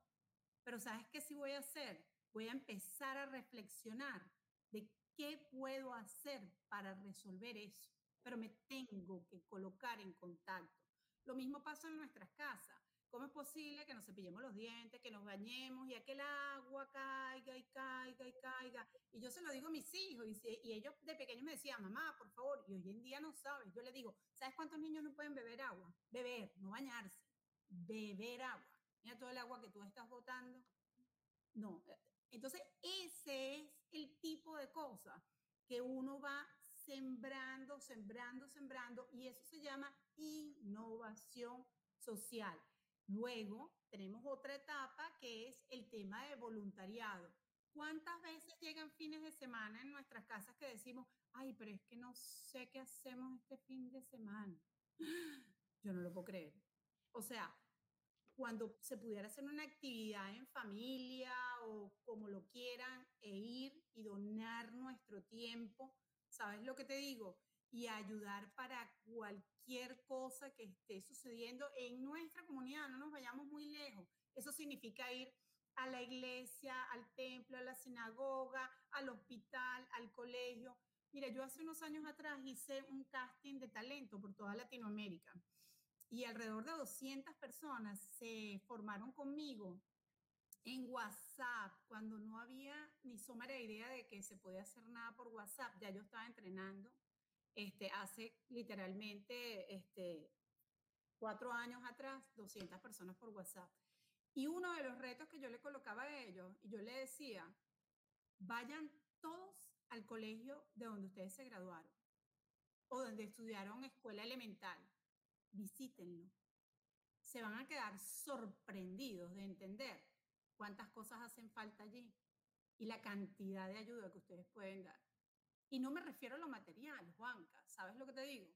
pero ¿sabes qué sí voy a hacer? Voy a empezar a reflexionar de qué puedo hacer para resolver eso pero me tengo que colocar en contacto. Lo mismo pasa en nuestras casas. ¿Cómo es posible que nos cepillemos los dientes, que nos bañemos y aquel agua caiga y caiga y caiga? Y yo se lo digo a mis hijos y, ellos de pequeños me decían, mamá, por favor, y hoy en día no sabes. Yo le digo, ¿sabes cuántos niños no pueden beber agua? Beber, no bañarse, beber agua. Mira todo el agua que tú estás botando. No. Entonces, ese es el tipo de cosas que uno va sembrando, sembrando, sembrando, y eso se llama innovación social. Luego tenemos otra etapa que es el tema de voluntariado. ¿Cuántas veces llegan fines de semana en nuestras casas que decimos, ay, pero es que no sé qué hacemos este fin de semana? Yo no lo puedo creer. O sea, cuando se pudiera hacer una actividad en familia o como lo quieran, e ir y donar nuestro tiempo ¿sabes lo que te digo? Y ayudar para cualquier cosa que esté sucediendo en nuestra comunidad, no nos vayamos muy lejos. Eso significa ir a la iglesia, al templo, a la sinagoga, al hospital, al colegio. Mira, yo hace unos años atrás hice un casting de talento por toda Latinoamérica y alrededor de 200 personas se formaron conmigo en WhatsApp, cuando no había ni sombra de idea de que se podía hacer nada por WhatsApp, ya yo estaba entrenando este, hace literalmente este, cuatro años atrás, 200 personas por WhatsApp. Y uno de los retos que yo le colocaba a ellos, y yo le decía, vayan todos al colegio de donde ustedes se graduaron o donde estudiaron escuela elemental, visítenlo. Se van a quedar sorprendidos de entender cuántas cosas hacen falta allí y la cantidad de ayuda que ustedes pueden dar. Y no me refiero a lo material, Juanca, ¿sabes lo que te digo?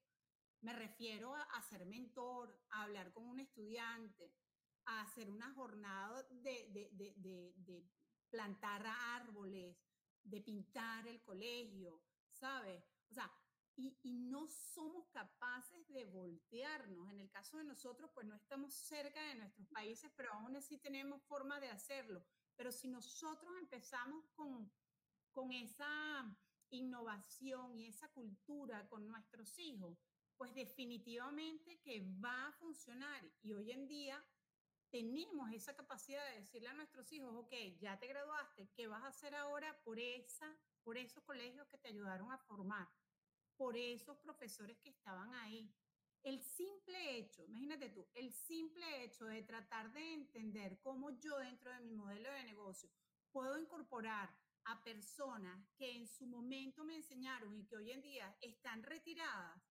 Me refiero a, ser mentor, a hablar con un estudiante, a hacer una jornada de, de, de, de plantar árboles, de pintar el colegio, ¿sabes? O sea, y, y, no somos capaces de voltearnos. En el caso de nosotros, pues no estamos cerca de nuestros países, pero aún así tenemos forma de hacerlo. Pero si nosotros empezamos con, con esa innovación y esa cultura con nuestros hijos, pues definitivamente que va a funcionar. Y hoy en día tenemos esa capacidad de decirle a nuestros hijos, ok, ya te graduaste, ¿qué vas a hacer ahora por, esa, por esos colegios que te ayudaron a formar? Por esos profesores que estaban ahí. El simple hecho, imagínate tú, el simple hecho de tratar de entender cómo yo dentro de mi modelo de negocio puedo incorporar a personas que en su momento me enseñaron y que hoy en día están retiradas,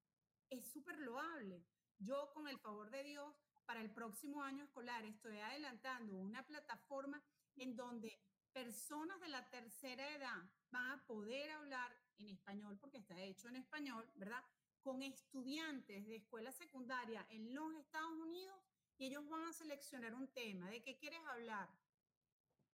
es súper loable. Yo, con el favor de Dios, para el próximo año escolar estoy adelantando una plataforma en donde personas de la tercera edad van a poder hablar en español, porque está hecho en español, ¿verdad? Con estudiantes de escuela secundaria en los Estados Unidos y ellos van a seleccionar un tema de qué quieres hablar.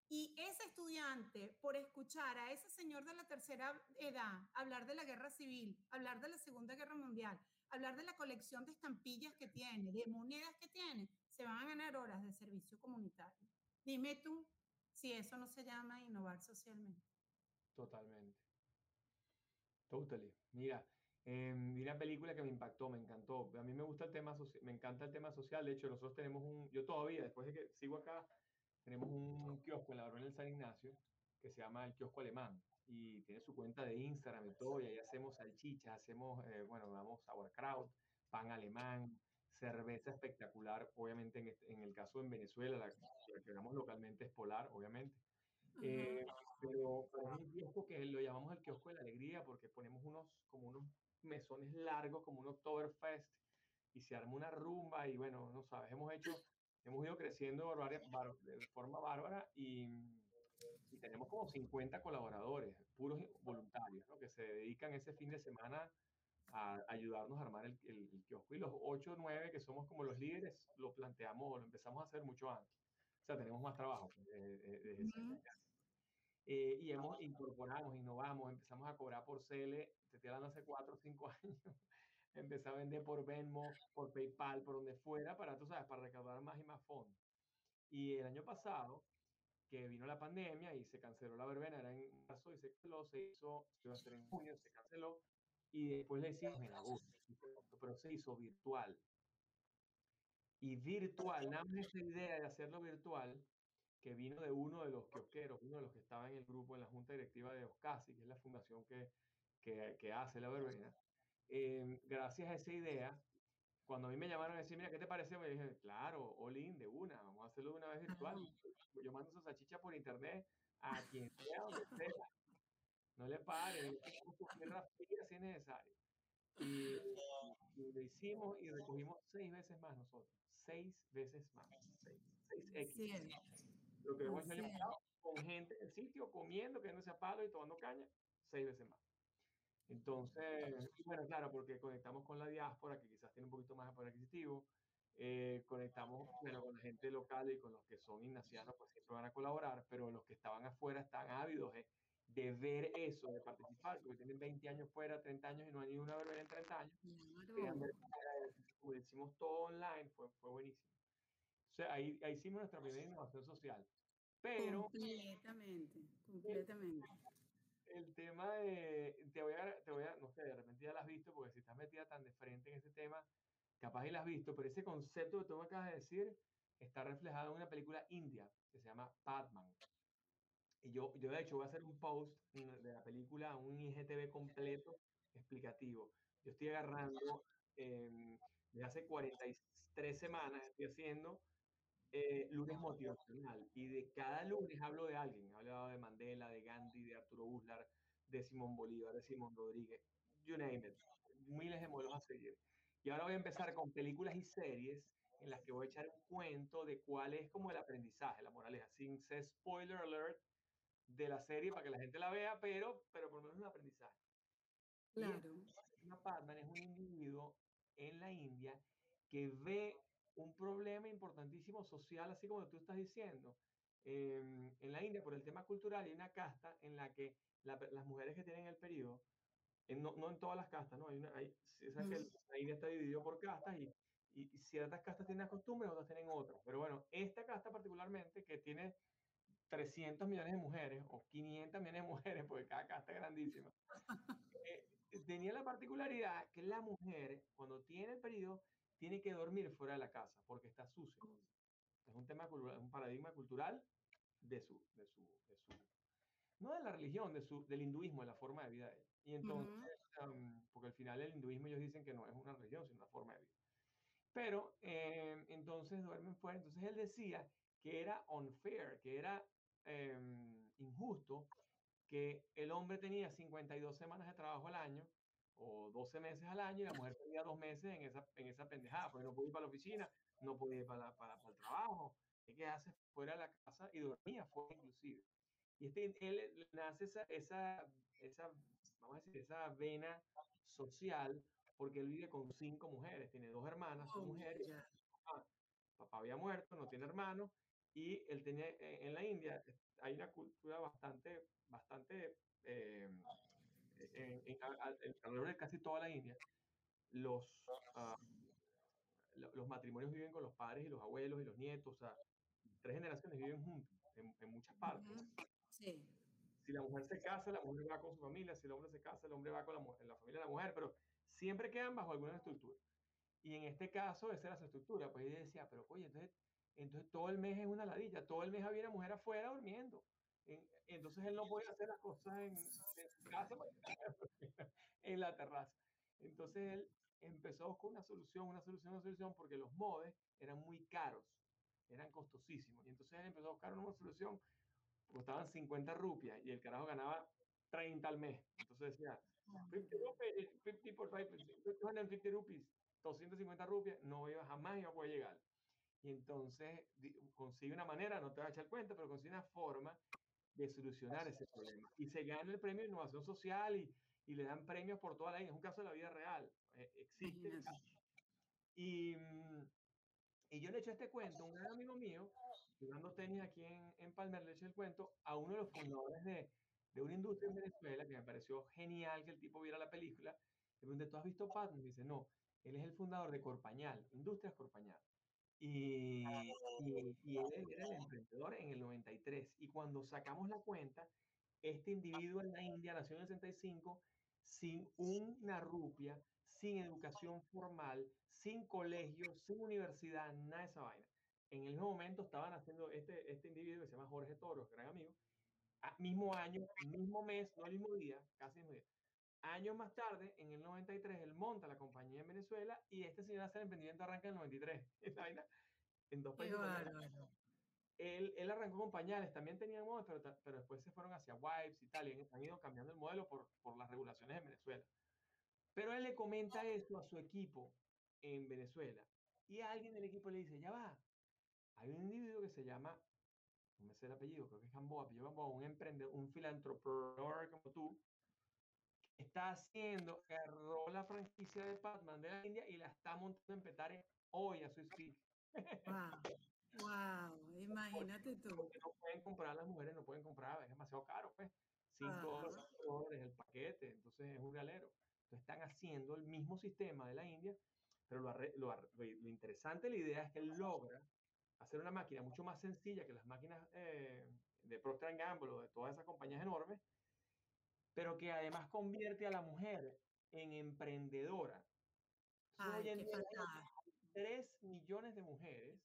Y ese estudiante, por escuchar a ese señor de la tercera edad hablar de la guerra civil, hablar de la Segunda Guerra Mundial, hablar de la colección de estampillas que tiene, de monedas que tiene, se van a ganar horas de servicio comunitario. Dime tú si eso no se llama innovar socialmente. Totalmente. Totally. Mira, eh, una película que me impactó, me encantó. A mí me gusta el tema, me encanta el tema social. De hecho, nosotros tenemos un, yo todavía, después de que sigo acá, tenemos un kiosco en la Barona del San Ignacio que se llama el kiosco alemán y tiene su cuenta de Instagram y todo, y ahí hacemos salchichas, hacemos, eh, bueno, damos sauerkraut, pan alemán, cerveza espectacular, obviamente en, en el caso en Venezuela, la, que damos localmente es polar, obviamente. Eh, pero, es un kiosco que lo llamamos el kiosco de la alegría porque ponemos unos, como unos mesones largos, como un Oktoberfest, y se arma una rumba y bueno, no sabes, hemos hecho, hemos ido creciendo de forma bárbara y y tenemos como 50 colaboradores, puros voluntarios, ¿no? que se dedican ese fin de semana a ayudarnos a armar el, el, kiosco. Y los 8 o 9 que somos como los líderes, lo planteamos, lo empezamos a hacer mucho antes. O sea, tenemos más trabajo pues, desde eh, y hemos incorporado, innovamos, empezamos a cobrar por CL, te estoy hablando hace 4 o 5 años. Empecé a vender por Venmo, por PayPal, por donde fuera, para, tú sabes, para recaudar más y más fondos. Y el año pasado que vino la pandemia y se canceló la verbena, era en marzo y se canceló, se hizo, se iba a hacer en junio, se canceló y después le decimos en agosto, pero se hizo virtual. Y virtual, nada más esa idea de hacerlo virtual, que vino de uno de los kiosqueros, uno de los que estaba en el grupo, en la junta directiva de Oscasi, que es la fundación que, que, que hace la verbena, eh, gracias a esa idea, cuando a mí me llamaron a decir, mira, ¿qué te parece? Me dije, claro, all in, de una, vamos a hacerlo de una vez virtual. Yo mando esa salchicha por internet a quien sea, donde sea. No le pare, tierra fría si es necesario. Y, y, lo hicimos y recogimos seis veces más nosotros. Seis veces más. Seis, seis X. Lo que hemos hecho con gente en el sitio, comiendo, quedándose a palo y tomando caña, seis veces más. Entonces, bueno, claro, porque conectamos con la diáspora, que quizás tiene un poquito más de poder adquisitivo, eh, conectamos bueno, con la gente local y con los que son ignacianos, pues siempre van a colaborar, pero los que estaban afuera están ávidos de, de ver eso, de participar, porque tienen 20 años fuera, 30 años y no hay ni una verbena en 30 años. Como hicimos todo online, fue, fue buenísimo. O sea, ahí, ahí hicimos nuestra primera innovación social. Pero, completamente, completamente el tema de, te voy, a, te voy a, no sé, de repente ya la has visto, porque si estás metida tan de frente en ese tema, capaz y la has visto, pero ese concepto que tú me acabas de decir está reflejado en una película india que se llama Batman. Y yo, yo de hecho voy a hacer un post de la película, un IGTV completo explicativo. Yo estoy agarrando, eh, desde hace 43 semanas estoy haciendo eh, lunes motivacional. Y de cada lunes hablo de alguien. He hablado de Mandela, de Gandhi, de Arturo Uslar, de Simón Bolívar, de Simón Rodríguez, you name it. Miles de modelos a seguir. Y ahora voy a empezar con películas y series en las que voy a echar un cuento de cuál es como el aprendizaje, la moraleja, sin ser spoiler alert de la serie para que la gente la vea, pero, pero por lo menos un aprendizaje. Claro. Padman es un individuo en la India que ve un problema importantísimo social, así como tú estás diciendo. Em, en la India, por el tema cultural, hay una casta en la que las mujeres que tienen el periodo, no, no, en todas las castas, ¿no? Hay una, hay, la India está dividido por castas y, y, ciertas castas tienen costumbres, otras tienen otras. Pero bueno, esta casta particularmente, que tiene 300 millones de mujeres o 500 millones de mujeres, porque cada casta es grandísima, eh, tenía la particularidad que la mujer, cuando tiene el periodo, tiene que dormir fuera de la casa porque está sucia. Es un tema, un paradigma cultural de su, de su, de su, no de la religión, de su, del hinduismo, de la forma de vida de él. Y entonces, porque al final el hinduismo ellos dicen que no es una religión, sino una forma de vida. Pero eh, entonces duermen fuera. Entonces él decía que era unfair, que era em, injusto que el hombre tenía 52 semanas de trabajo al año o 12 meses al año y la mujer tenía dos meses en esa, en esa pendejada, porque no podía ir para la oficina, no podía ir para, para, para el trabajo, que hace fuera de la casa y dormía fuera inclusive. Y este, él nace esa, esa, esa, vamos a decir, esa vena social porque él vive con cinco mujeres, tiene dos hermanas, dos oh, mujeres, papá, había muerto, no tiene hermanos, y él tenía, e, en la India hay una cultura bastante, bastante, eh, en, en, alrededor de casi toda la India, los, ah, los matrimonios viven con los padres y los abuelos y los nietos, o sea, tres generaciones viven juntos en, en muchas partes. Sí. Si la mujer se casa, la mujer va con su familia, si el hombre se casa, el hombre va con la, la familia de la mujer, pero siempre quedan bajo alguna estructura. Y en este caso, esa era su estructura. Pues ella decía, pero oye, entonces, entonces todo el mes es una ladilla, todo el mes había una mujer afuera durmiendo. Entonces él no podía hacer las cosas en, su casa, pues, en la terraza. Entonces él empezó a buscar una solución, una solución, una solución, porque los modes eran muy caros, eran costosísimos. Y entonces él empezó a buscar una solución, costaban 50 rupias y el carajo ganaba 30 al mes. Entonces decía, 50 rupees, 50 por 250 rupees, 250 rupias, no iba jamás iba a poder llegar. Y entonces consigue una manera, no te voy a echar cuenta, pero consigue una forma de solucionar ese problema. Y se gana el premio de innovación social y, y le dan premios por toda la vida. Es un caso de la vida real. Eh, existe. Y, mm, y yo le eché este cuento a un gran amigo mío, jugando tenis aquí en, en Palmer, le eché el cuento a uno de los fundadores de, de una industria en Venezuela que me pareció genial que el tipo viera la película. Le pregunté, ¿tú has visto Patton? Me dice, no, él es el fundador de Corpañal, Industrias Corpañal. Y, y, y, él era el emprendedor en el 93. Y cuando sacamos la cuenta, este individuo en la India nació en el 65 sin una rupia, sin educación formal, sin colegio, sin universidad, nada de esa vaina. En el mismo momento estaban haciendo este, este individuo que se llama Jorge Toro, gran amigo, mismo año, mismo mes, no el mismo día, casi el mismo día. Años más tarde, en el 93, él monta la compañía en Venezuela y este señor hace el emprendimiento arranca en el 93. en dos países. Él, él, arrancó con pañales, también tenía modelos, pero, pero después se fueron hacia wipes y tal, y han ido cambiando el modelo por, por las regulaciones en Venezuela. Pero él le comenta eso a su equipo en Venezuela. Y alguien del equipo le dice, ya va, hay un individuo que se llama no me sé el apellido, creo que es Gamboa, un emprendedor, un filantropreneur como tú, está haciendo, agarró la franquicia de Batman de la India y la está montando en Petare hoy a su speed. Wow, wow, imagínate tú. Porque no pueden comprar, las mujeres no pueden comprar, es demasiado caro, pues. 5 dólares el paquete, entonces es un galero. Entonces están haciendo el mismo sistema de la India, pero lo, lo, lo interesante de la idea es que él logra hacer una máquina mucho más sencilla que las máquinas eh, de Procter Gamble o de todas esas compañías enormes, pero que además convierte a la mujer en emprendedora. Ay, qué 3 millones de mujeres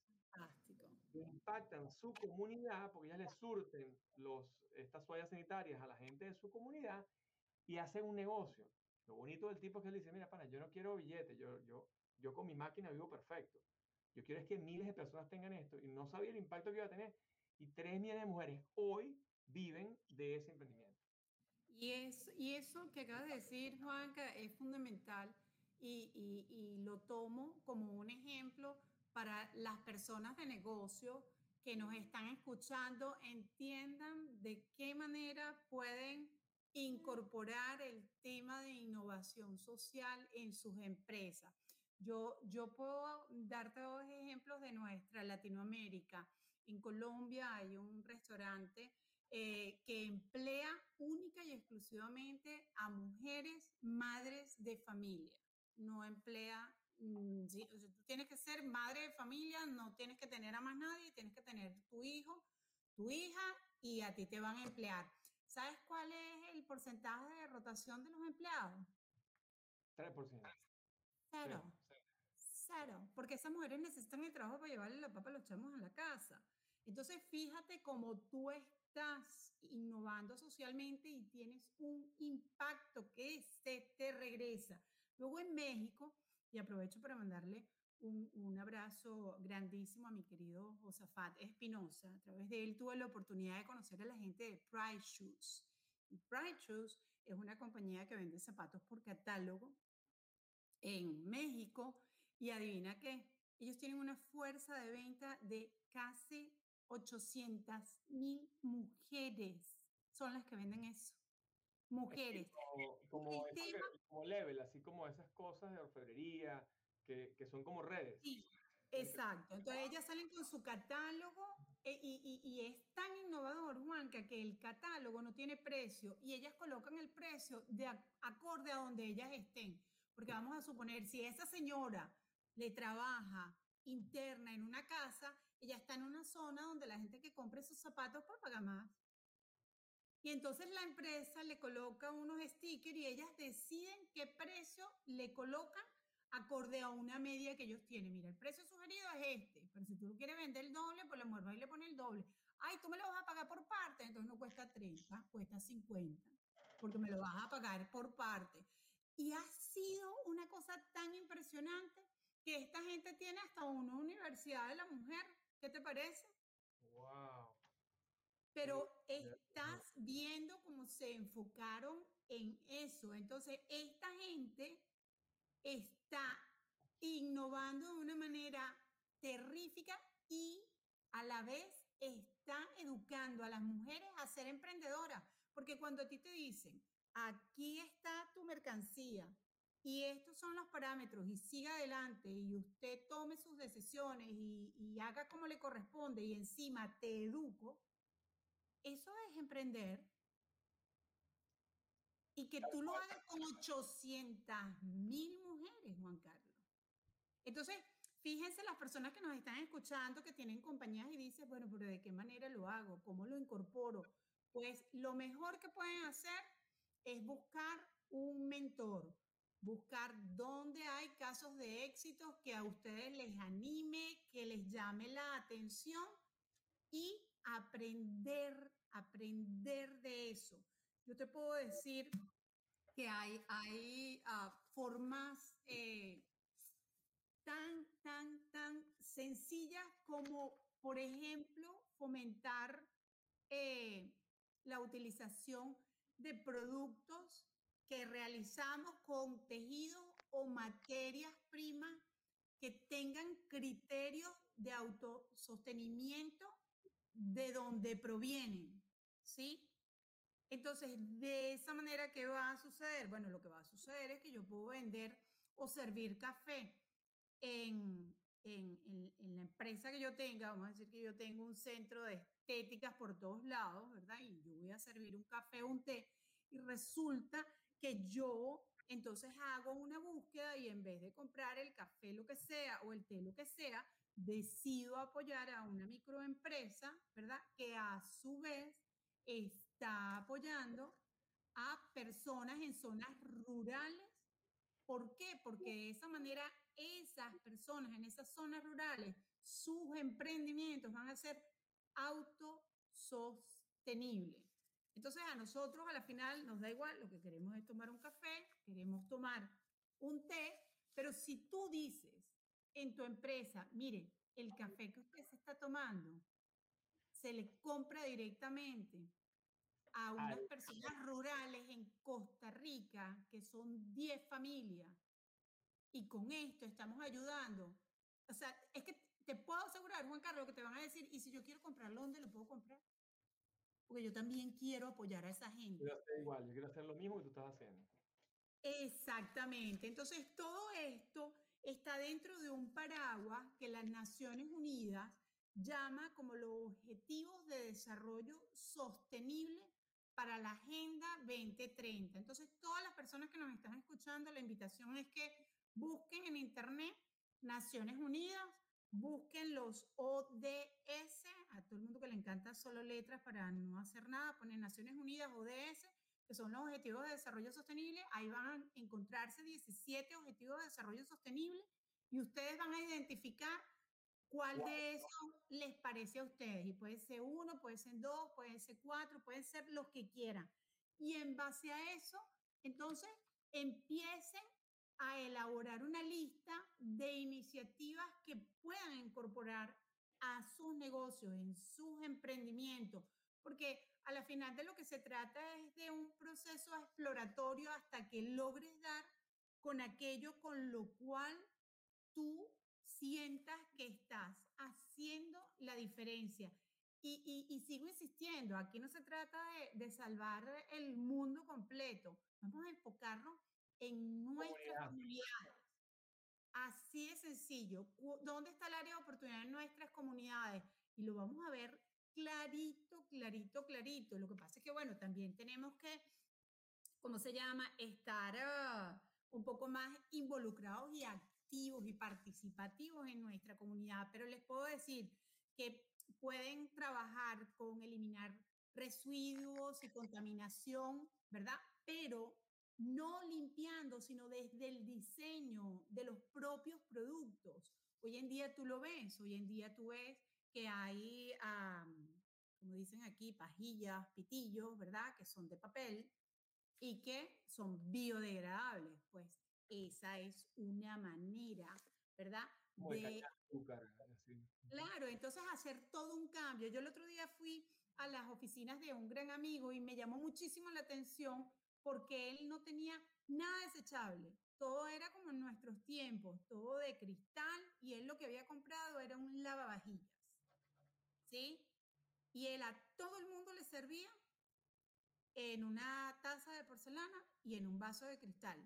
que impactan su comunidad porque ellas le surten los, estas toallas sanitarias a la gente de su comunidad y hacen un negocio. Lo bonito del tipo es que él dice, mira, pana, yo no quiero billetes, yo, yo, yo con mi máquina vivo perfecto. Yo quiero es que miles de personas tengan esto y no sabía el impacto que iba a tener. Y tres millones de mujeres hoy viven de ese emprendimiento. Y, es, y eso que acabas de decir, Juanca, es fundamental y lo tomo como un ejemplo para las personas de negocio que nos están escuchando, entiendan de qué manera pueden incorporar el tema de innovación social en sus empresas. Yo, yo puedo darte dos ejemplos de nuestra Latinoamérica. En Colombia hay un restaurante eh, que emplea única y exclusivamente a mujeres madres de familia. No emplea, mm, tú tienes que ser madre de familia, no tienes que tener a más nadie, tienes que tener tu hijo, tu hija y a ti te van a emplear. ¿Sabes cuál es el porcentaje de rotación de los empleados? 3%. Cero. Cero. Porque esas mujeres necesitan el trabajo para llevarle la papa a los chamos a la casa. Entonces, fíjate cómo tú estás innovando socialmente y tienes un impacto que se te regresa. Luego en México, y aprovecho para mandarle un, un, abrazo grandísimo a mi querido Josafat Espinosa. A través de él tuve la oportunidad de conocer a la gente de Pride Shoes. Y Pride Shoes es una compañía que vende zapatos por catálogo en México. Y adivina qué, ellos tienen una fuerza de venta de casi 800 mil mujeres. Son las que venden eso. Mujeres. Como, como, como level, así como esas cosas de orfebrería, que, que son como redes. Sí, exacto. Entonces ellas salen con su catálogo y, y, y, es tan innovador, Juanca, que el catálogo no tiene precio y ellas colocan el precio de acorde a donde ellas estén. Porque vamos a suponer, si esa señora le trabaja interna en una casa, ella está en una zona donde la gente que compre sus zapatos por pagar más. Y entonces la empresa le coloca unos stickers y ellas deciden qué precio le colocan acorde a una media que ellos tienen. Mira, el precio sugerido es este, pero si tú quieres vender el doble, pues la mujer va y le pone el doble. Ay, tú me lo vas a pagar por parte, entonces no cuesta 30, cuesta 50, porque me lo vas a pagar por parte. Y ha sido una cosa tan impresionante que esta gente tiene hasta una universidad de la mujer. ¿Qué te parece? Wow. Pero estás viendo cómo se enfocaron en eso. Entonces, esta gente está innovando de una manera terrífica y a la vez está educando a las mujeres a ser emprendedoras. Porque cuando a ti te dicen, aquí está tu mercancía y estos son los parámetros y siga adelante y usted tome sus decisiones y, y haga como le corresponde y encima te educo, eso es emprender y que tú lo hagas con 800 mil mujeres, Juan Carlos. Entonces, fíjense las personas que nos están escuchando, que tienen compañías y dicen, bueno, pero ¿de qué manera lo hago? ¿Cómo lo incorporo? Pues lo mejor que pueden hacer es buscar un mentor, buscar dónde hay casos de éxito que a ustedes les anime, que les llame la atención y aprender, aprender de eso. Yo te puedo decir que hay, hay uh, formas eh, tan, tan, tan sencillas como, por ejemplo, fomentar eh, la utilización de productos que realizamos con tejidos o materias primas que tengan criterios de autosostenimiento de donde provienen, ¿sí? Entonces, de esa manera, ¿qué va a suceder? Bueno, lo que va a suceder es que yo puedo vender o servir café en, en, en, en, la empresa que yo tenga, vamos a decir que yo tengo un centro de estéticas por todos lados, ¿verdad? Y yo voy a servir un café o un té y resulta que yo entonces hago una búsqueda y en vez de comprar el café lo que sea o el té lo que sea, decido apoyar a una microempresa, ¿verdad? Que a su vez está apoyando a personas en zonas rurales. ¿Por qué? Porque de esa manera esas personas en esas zonas rurales, sus emprendimientos van a ser autosostenibles. Entonces a nosotros a la final nos da igual, lo que queremos es tomar un café, queremos tomar un té, pero si tú dices en tu empresa, mire, el café que usted se está tomando se le compra directamente a unas personas rurales en Costa Rica, que son 10 familias, y con esto estamos ayudando. O sea, es que te puedo asegurar, Juan Carlos, que te van a decir, y si yo quiero comprarlo, ¿dónde lo puedo comprar? Porque yo también quiero apoyar a esa gente. Yo hacer igual, yo quiero hacer lo mismo que tú estás haciendo. Exactamente. Entonces, todo esto está dentro de un paraguas que las Naciones Unidas llama como los Objetivos de Desarrollo Sostenible para la Agenda 2030. Entonces, todas las personas que nos están escuchando, la invitación es que busquen en Internet Naciones Unidas, busquen los ODS, a todo el mundo que le encanta solo letras para no hacer nada, ponen Naciones Unidas, ODS, que son los Objetivos de Desarrollo Sostenible, ahí van a encontrarse 17 Objetivos de Desarrollo Sostenible y ustedes van a identificar cuál de esos les parece a ustedes. Y puede ser uno, puede ser dos, puede ser cuatro, pueden ser los que quieran. Y en base a eso, entonces empiecen a elaborar una lista de iniciativas que puedan incorporar a sus negocios, en sus emprendimientos, porque a la final de lo que se trata es de un proceso exploratorio hasta que logres dar con aquello con lo cual tú sientas que estás haciendo la diferencia. Y, y, sigo insistiendo, aquí no se trata de, de, salvar el mundo completo, vamos a enfocarnos en nuestras comunidades. Así de sencillo. ¿Dónde está el área de oportunidad en nuestras comunidades? Y lo vamos a ver clarito, clarito, clarito. Lo que pasa es que, bueno, también tenemos que, ¿cómo se llama? Estar uh, un poco más involucrados y activos y participativos en nuestra comunidad. Pero les puedo decir que pueden trabajar con eliminar residuos y contaminación, ¿verdad? Pero no limpiando, sino desde el diseño de los propios productos. Hoy en día tú lo ves, hoy en día tú ves que hay, como dicen aquí, pajillas, pitillos, ¿verdad? Que son de papel y que son biodegradables. Pues esa es una manera, ¿verdad? de... Claro, entonces hacer todo un cambio. Yo el otro día fui a las oficinas de un gran amigo y me llamó muchísimo la atención porque él no tenía nada desechable. Todo era como en nuestros tiempos, todo de cristal y él lo que había comprado era un lavavajillas. ¿Sí? Y él a todo el mundo le servía en una taza de porcelana y en un vaso de cristal.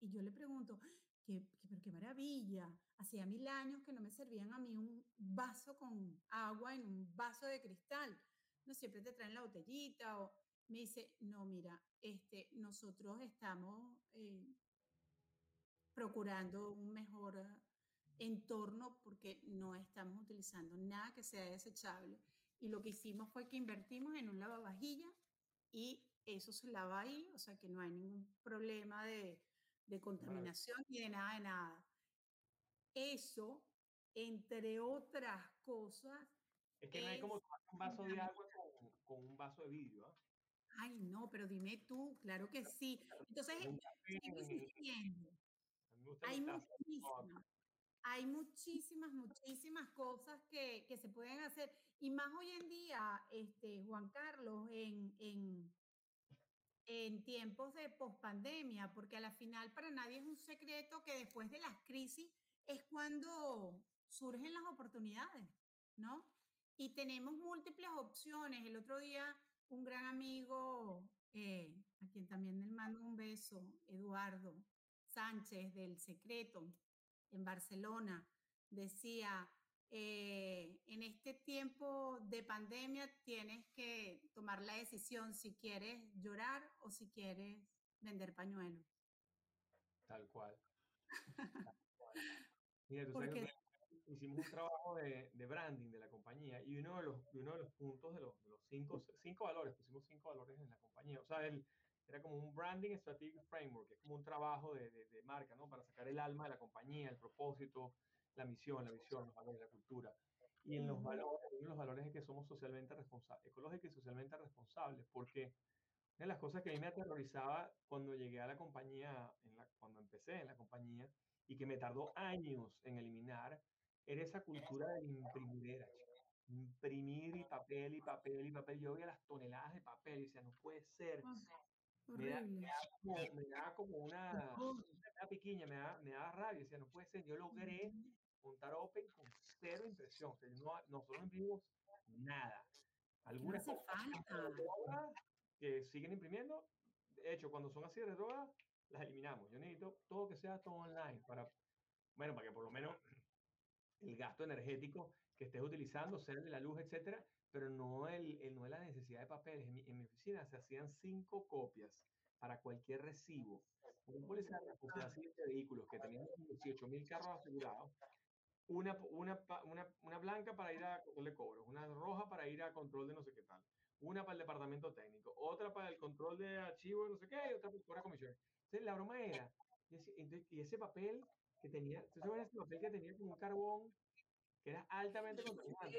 Y yo le pregunto, qué, qué, qué maravilla, hacía mil años que no me servían a mí un vaso con agua en un vaso de cristal. No siempre te traen la botellita o me dice, no, mira, este, nosotros estamos eh, procurando un mejor entorno porque no estamos utilizando nada que sea desechable. Y lo que hicimos fue que invertimos en un lavavajilla y eso se lava ahí, o sea que no hay ningún problema de, de contaminación ni de nada de nada. Eso, entre otras cosas. Es que no hay como tomar un vaso de agua con, con un vaso de vidrio. ¿eh? Ay, no, pero dime tú, claro que sí. Entonces. Hay muchísimas, hay muchísimas, muchísimas cosas que, que, se pueden hacer. Y más hoy en día, este, Juan Carlos, en, en, en tiempos de pospandemia, porque a la final para nadie es un secreto que después de las crisis es cuando surgen las oportunidades, ¿no? Y tenemos múltiples opciones. El otro día un gran amigo, eh, a quien también le mando un beso, Eduardo Sánchez del Secreto, en Barcelona, decía, eh, en este tiempo de pandemia tienes que tomar la decisión si quieres llorar o si quieres vender pañuelos. Tal cual. Mira, tú sabes hicimos un trabajo de, de, branding de la compañía y uno de los, uno de los puntos de los, de los cinco, cinco valores, pusimos cinco valores en la compañía. O sea, el, era como un branding strategic framework, es como un trabajo de, de, de, marca, ¿no? Para sacar el alma de la compañía, el propósito, la misión, la visión, los valores, la cultura. Y en los valores, uno de los valores es que somos socialmente responsables, ecológicos y socialmente responsables, porque una de las cosas que a mí me aterrorizaba cuando llegué a la compañía, en la, cuando empecé en la compañía, y que me tardó años en eliminar, era esa cultura de imprimidera, imprimir y papel y papel y papel. Yo veía las toneladas de papel y decía, no puede ser. me, da, me, da como, me, da, como, una, una piquiña, me da, me da rabia. Decía, no puede ser. Yo logré montar Open con cero impresión. O sea, no, nosotros no imprimimos nada. Algunas no que siguen imprimiendo, de hecho, cuando son así de droga, las eliminamos. Yo necesito todo que sea todo online para, bueno, para que por lo menos el gasto energético que estés utilizando, sea de la luz, etcétera, pero no, el, el no es la necesidad de papeles. En mi, en mi, oficina se hacían cinco copias para cualquier recibo. Un policía de siete vehículos que tenían 18 mil carros asegurados, una, una, una, una, blanca para ir a control de cobros, una roja para ir a control de no sé qué tal, una para el departamento técnico, otra para el control de archivos, no sé qué, y otra para comisión. Entonces, la broma era, y ese, y ese papel que tenía, ¿tú sabes ese papel que tenía como un carbón que era altamente contaminante?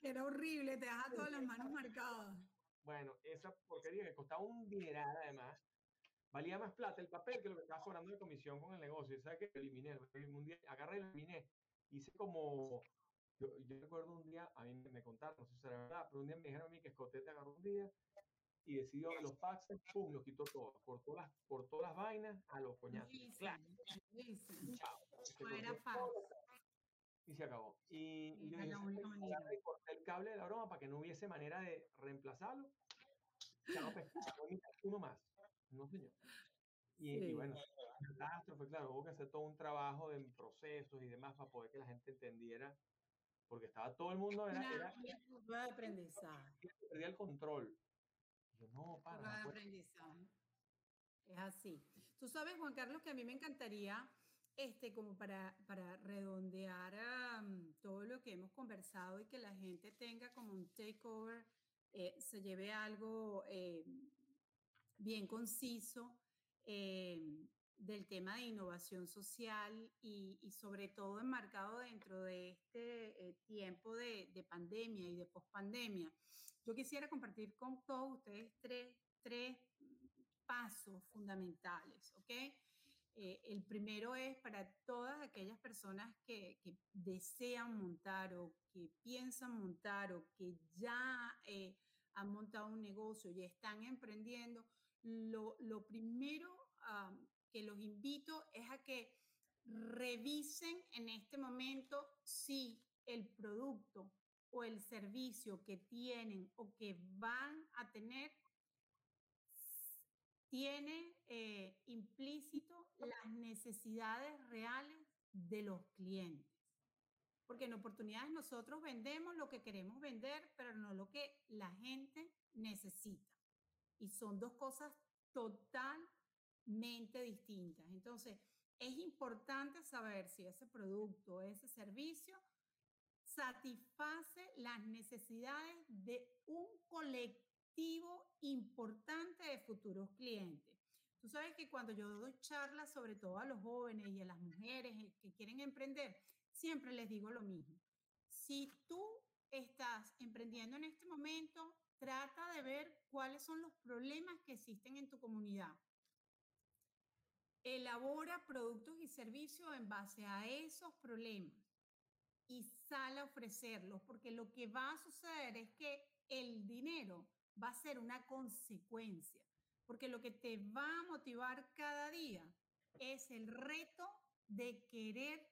Que era horrible, te deja todas las manos marcadas. Bueno, esa porquería que costaba un dineral además, valía más plata el papel que lo que estaba cobrando de comisión con el negocio. ¿Sabes qué? Lo eliminé, un día agarré y lo eliminé. Hice como yo, yo, recuerdo un día, a mí me contaron, no sé si será verdad, pero un día me dijeron a mí que Escotete agarró un día y decidió los faxes, pum, los quitó todos, por todas las, todas las vainas a los coñazos. Claro. Chao. Y se acabó. Y, y yo dije, corté el cable de la broma para que no hubiese manera de reemplazarlo. Chao, pues, uno más. No, señor. Y, y bueno, catástrofe, claro, hubo que hacer todo un trabajo de procesos y demás para poder que la gente entendiera porque estaba todo el mundo era, era de aprendizaje. Perdía el control. Yo no, para. de aprendizaje. Es así. Tú sabes, Juan Carlos, que a mí me encantaría, este, como para, para redondear todo lo que hemos conversado y que la gente tenga como un takeover, eh, se lleve algo eh, bien conciso. Eh, del tema de innovación social y, sobre todo enmarcado dentro de este eh, tiempo de, pandemia y de pospandemia. Yo quisiera compartir con todos ustedes tres, tres pasos fundamentales, ¿ok? Eh, el primero es para todas aquellas personas que, desean montar o que piensan montar o que ya eh, han montado un negocio y están emprendiendo. Lo, lo primero que los invito es a que revisen en este momento si el producto o el servicio que tienen o que van a tener tiene eh, implícito las necesidades reales de los clientes. Porque en oportunidades nosotros vendemos lo que queremos vender, pero no lo que la gente necesita. Y son dos cosas total mente distintas. Entonces, es importante saber si ese producto, ese servicio satisface las necesidades de un colectivo importante de futuros clientes. Tú sabes que cuando yo doy charlas, sobre todo a los jóvenes y a las mujeres que quieren emprender, siempre les digo lo mismo. Si tú estás emprendiendo en este momento, trata de ver cuáles son los problemas que existen en tu comunidad elabora productos y servicios en base a esos problemas y sale a ofrecerlos, porque lo que va a suceder es que el dinero va a ser una consecuencia, porque lo que te va a motivar cada día es el reto de querer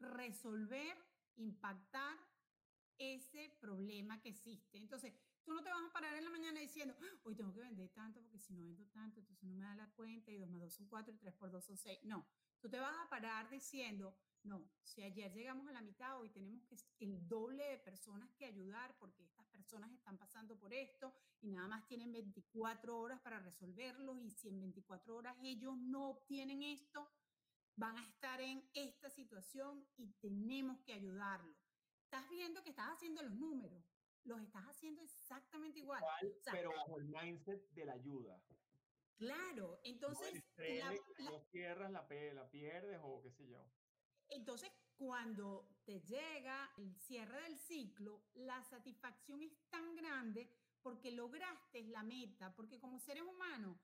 resolver, impactar ese problema que existe. Entonces, Tú no te vas a parar en la mañana diciendo, hoy tengo que vender tanto porque si no vendo tanto, entonces no me da la cuenta y 2 más 2 son 4 y 3 por 2 son 6. No, tú te vas a parar diciendo, no, si ayer llegamos a la mitad, hoy tenemos que el doble de personas que ayudar porque estas personas están pasando por esto y nada más tienen 24 horas para resolverlo y si en 24 horas ellos no obtienen esto, van a estar en esta situación y tenemos que ayudarlos. Estás viendo que estás haciendo los números, los estás haciendo exactamente igual. pero bajo el mindset de la ayuda. Claro, entonces... la, la, cierras, la, la pierdes o qué sé yo. Entonces, cuando te llega el cierre del ciclo, la satisfacción es tan grande porque lograste la meta, porque como seres humanos,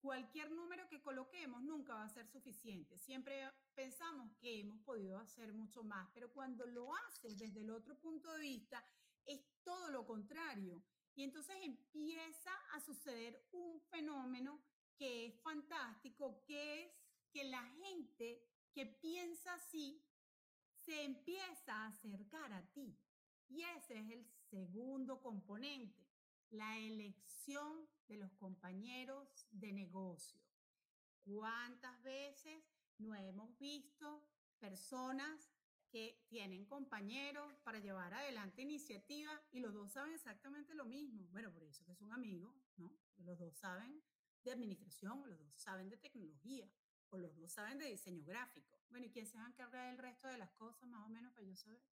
cualquier número que coloquemos nunca va a ser suficiente. Siempre pensamos que hemos podido hacer mucho más, pero cuando lo haces desde el otro punto de vista, es todo lo contrario. Y entonces empieza a suceder un fenómeno que es fantástico, que es que la gente que piensa así se empieza a acercar a ti. Y ese es el segundo componente, la elección de los compañeros de negocio. ¿Cuántas veces no hemos visto personas que tienen compañeros para llevar adelante iniciativas y los dos saben exactamente lo mismo. Bueno, por eso que son amigos, ¿no? Los dos saben de administración, los dos saben de tecnología, o los dos saben de diseño gráfico. Bueno, ¿y quién se va a encargar del resto de las cosas más o menos para yo saber?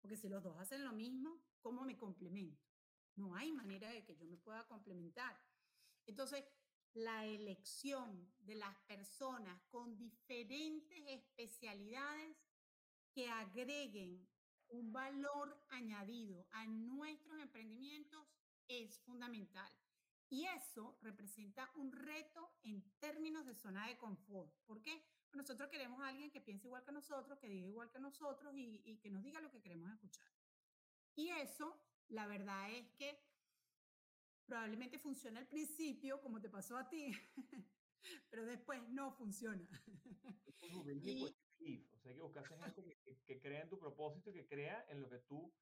Porque si los dos hacen lo mismo, ¿cómo me complemento? No hay manera de que yo me pueda complementar. Entonces, la elección de las personas con diferentes especialidades que agreguen un valor añadido a nuestros emprendimientos es fundamental. Y eso representa un reto en términos de zona de confort. ¿Por qué? Porque nosotros queremos a alguien que piense igual que nosotros, que diga igual que nosotros y, y que nos diga lo que queremos escuchar. Y eso, la verdad es que probablemente funciona al principio, como te pasó a ti, pero después no funciona. y, o sea, que buscas gente que, que, crea en tu propósito y que crea en lo que tú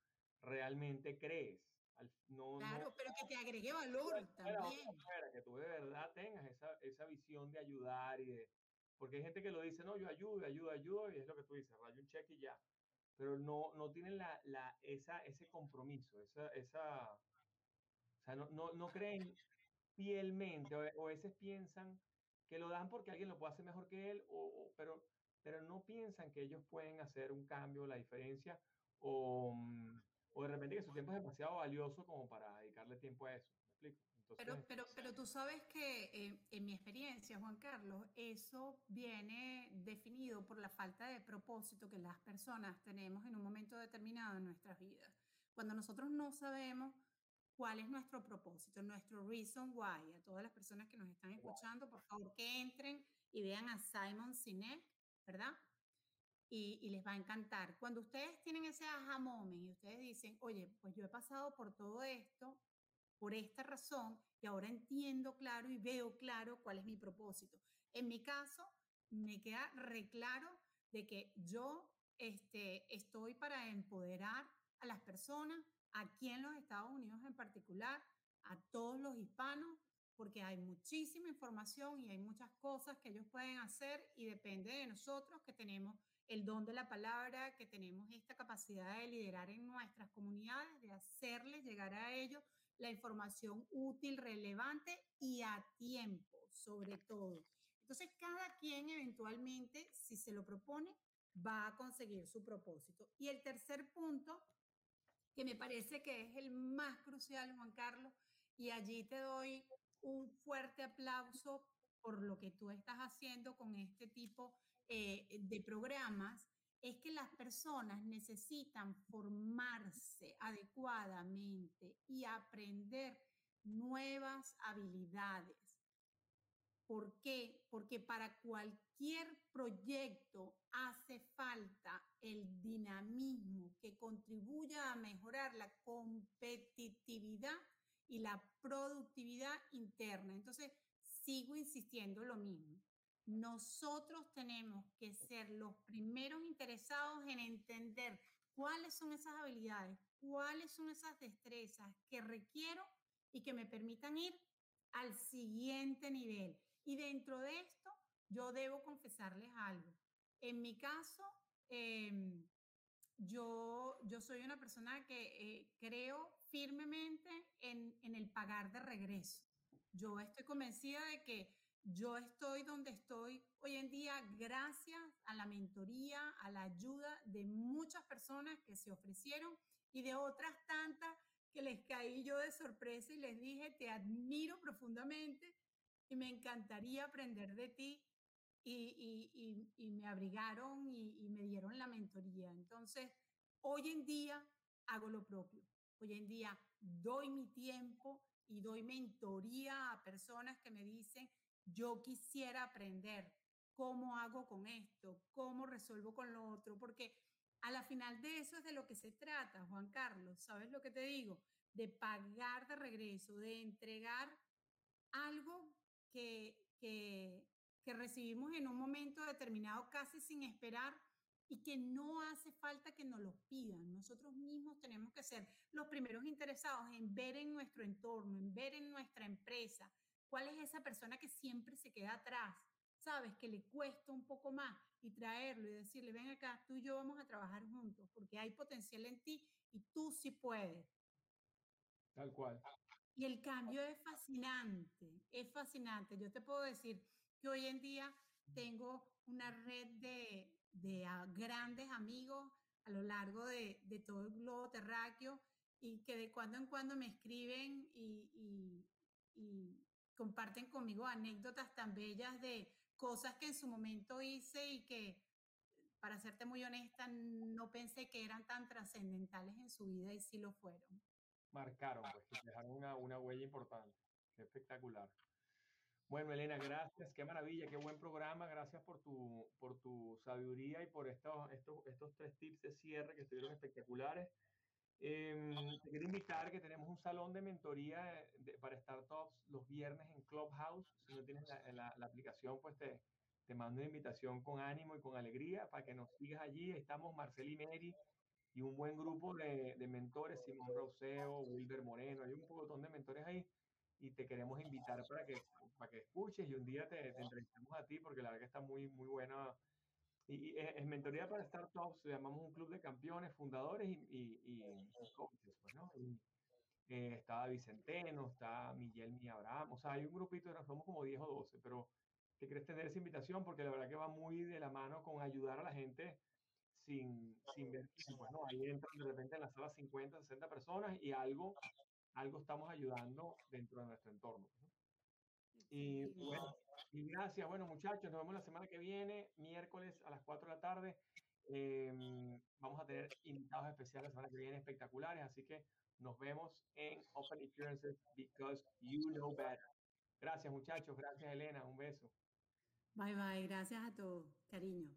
realmente crees. no, claro, pero que te agregue valor también. que tú de verdad tengas esa, esa visión de ayudar y de... Porque hay gente que lo dice, no, yo ayudo, ayudo, ayudo, y es lo que tú dices, rayo un cheque y ya. Pero no, no tienen la, la, esa, ese compromiso, esa, esa, o sea, no, no, no creen fielmente, o, o, a veces piensan que lo dan porque alguien lo puede hacer mejor que él, o, pero, pero no piensan que ellos pueden hacer un cambio, la diferencia, o, mm, o de repente que su tiempo es demasiado valioso como para dedicarle tiempo a eso. ¿Me explico? pero, pero, pero tú sabes que eh, en mi experiencia, Juan Carlos, eso viene definido por la falta de propósito que las personas tenemos en un momento determinado en nuestras vidas. Cuando nosotros no sabemos cuál es nuestro propósito, nuestro reason why. A todas las personas que nos están escuchando, por favor, que entren y vean a Simon Sinek, ¿verdad? Y, les va a encantar. Cuando ustedes tienen ese aha moment y ustedes dicen, oye, pues yo he pasado por todo esto, por esta razón, y ahora entiendo claro y veo claro cuál es mi propósito. En mi caso, me queda reclaro de que yo este, estoy para empoderar a las personas, aquí en los Estados Unidos en particular, a todos los hispanos, porque hay muchísima información y hay muchas cosas que ellos pueden hacer y depende de nosotros que tenemos el don de la palabra, que tenemos esta capacidad de liderar en nuestras comunidades, de hacerles llegar a ellos la información útil, relevante y a tiempo, sobre todo. Entonces, cada quien eventualmente, si se lo propone, va a conseguir su propósito. Y el tercer punto que me parece que es el más crucial, Juan Carlos, y allí te doy un fuerte aplauso por lo que tú estás haciendo con este tipo eh, de programas, es que las personas necesitan formarse adecuadamente y aprender nuevas habilidades. ¿Por qué? Porque para cualquier proyecto hace falta el dinamismo que contribuya a mejorar la competitividad y la productividad interna. Entonces, sigo insistiendo lo mismo. Nosotros tenemos que ser los primeros interesados en entender cuáles son esas habilidades, cuáles son esas destrezas que requiero y que me permitan ir al siguiente nivel. Y dentro de esto, yo debo confesarles algo. En mi caso, em, yo, yo soy una persona que eh, creo firmemente en, en el pagar de regreso. Yo estoy convencida de que yo estoy donde estoy hoy en día gracias a la mentoría, a la ayuda de muchas personas que se ofrecieron y de otras tantas que les caí yo de sorpresa y les dije, te admiro profundamente y me encantaría aprender de ti y, me abrigaron y, me dieron la mentoría. Entonces, hoy en día hago lo propio. Hoy en día doy mi tiempo y doy mentoría a personas que me dicen, yo quisiera aprender cómo hago con esto, cómo resuelvo con lo otro, porque a la final de eso es de lo que se trata, Juan Carlos, ¿sabes lo que te digo? De pagar de regreso, de entregar algo que, que, que recibimos en un momento determinado casi sin esperar y que no hace falta que nos los pidan. Nosotros mismos tenemos que ser los primeros interesados en ver en nuestro entorno, en ver en nuestra empresa, cuál es esa persona que siempre se queda atrás, sabes, que le cuesta un poco más y traerlo y decirle, ven acá, tú y yo vamos a trabajar juntos porque hay potencial en ti y tú sí puedes. Tal cual. Y el cambio es fascinante, es fascinante. Yo te puedo decir que hoy en día tengo una red de, de grandes amigos a lo largo de, de todo el globo terráqueo y que de cuando en cuando me escriben y, y, comparten conmigo anécdotas tan bellas de cosas que en su momento hice y que, para serte muy honesta, no pensé que eran tan trascendentales en su vida y sí lo fueron. Marcaron, pues, dejaron una, una huella importante. Espectacular. Bueno, Elena, gracias, qué maravilla, qué buen programa, gracias por tu, por tu sabiduría y por estos, estos, estos tres tips de cierre que estuvieron espectaculares. Em, te quiero invitar que tenemos un salón de mentoría para startups los viernes en Clubhouse. Si no tienes la, la, aplicación, pues te, te, mando una invitación con ánimo y con alegría para que nos sigas allí. estamos Marcel y Mary y un buen grupo de, de mentores, Simón Roseo, Wilber Moreno, hay un montón de mentores ahí y te queremos invitar para que, para que escuches y un día te, entrevistemos a ti porque la verdad que está muy, muy buena y, es, mentoría para startups, llamamos un club de campeones, fundadores y, y, y coaches, pues, ¿no? Eh, está Vicenteno, está Miguel Mi Abraham, o sea, hay un grupito, somos como 10 o 12, pero te quieres tener esa invitación porque la verdad que va muy de la mano con ayudar a la gente sin, sin ver pues, ¿no? Ahí entran de repente en la sala 50, 60 personas y algo, algo estamos ayudando dentro de nuestro entorno. Pues, y bueno, y gracias. Bueno, muchachos, nos vemos la semana que viene, miércoles a las 4 de la tarde. Em, vamos a tener invitados especiales la semana que viene espectaculares, así que nos vemos en Open Experiences because you know better. Gracias, muchachos. Gracias, Elena. Un beso. Bye, bye. Gracias a todos. Cariño.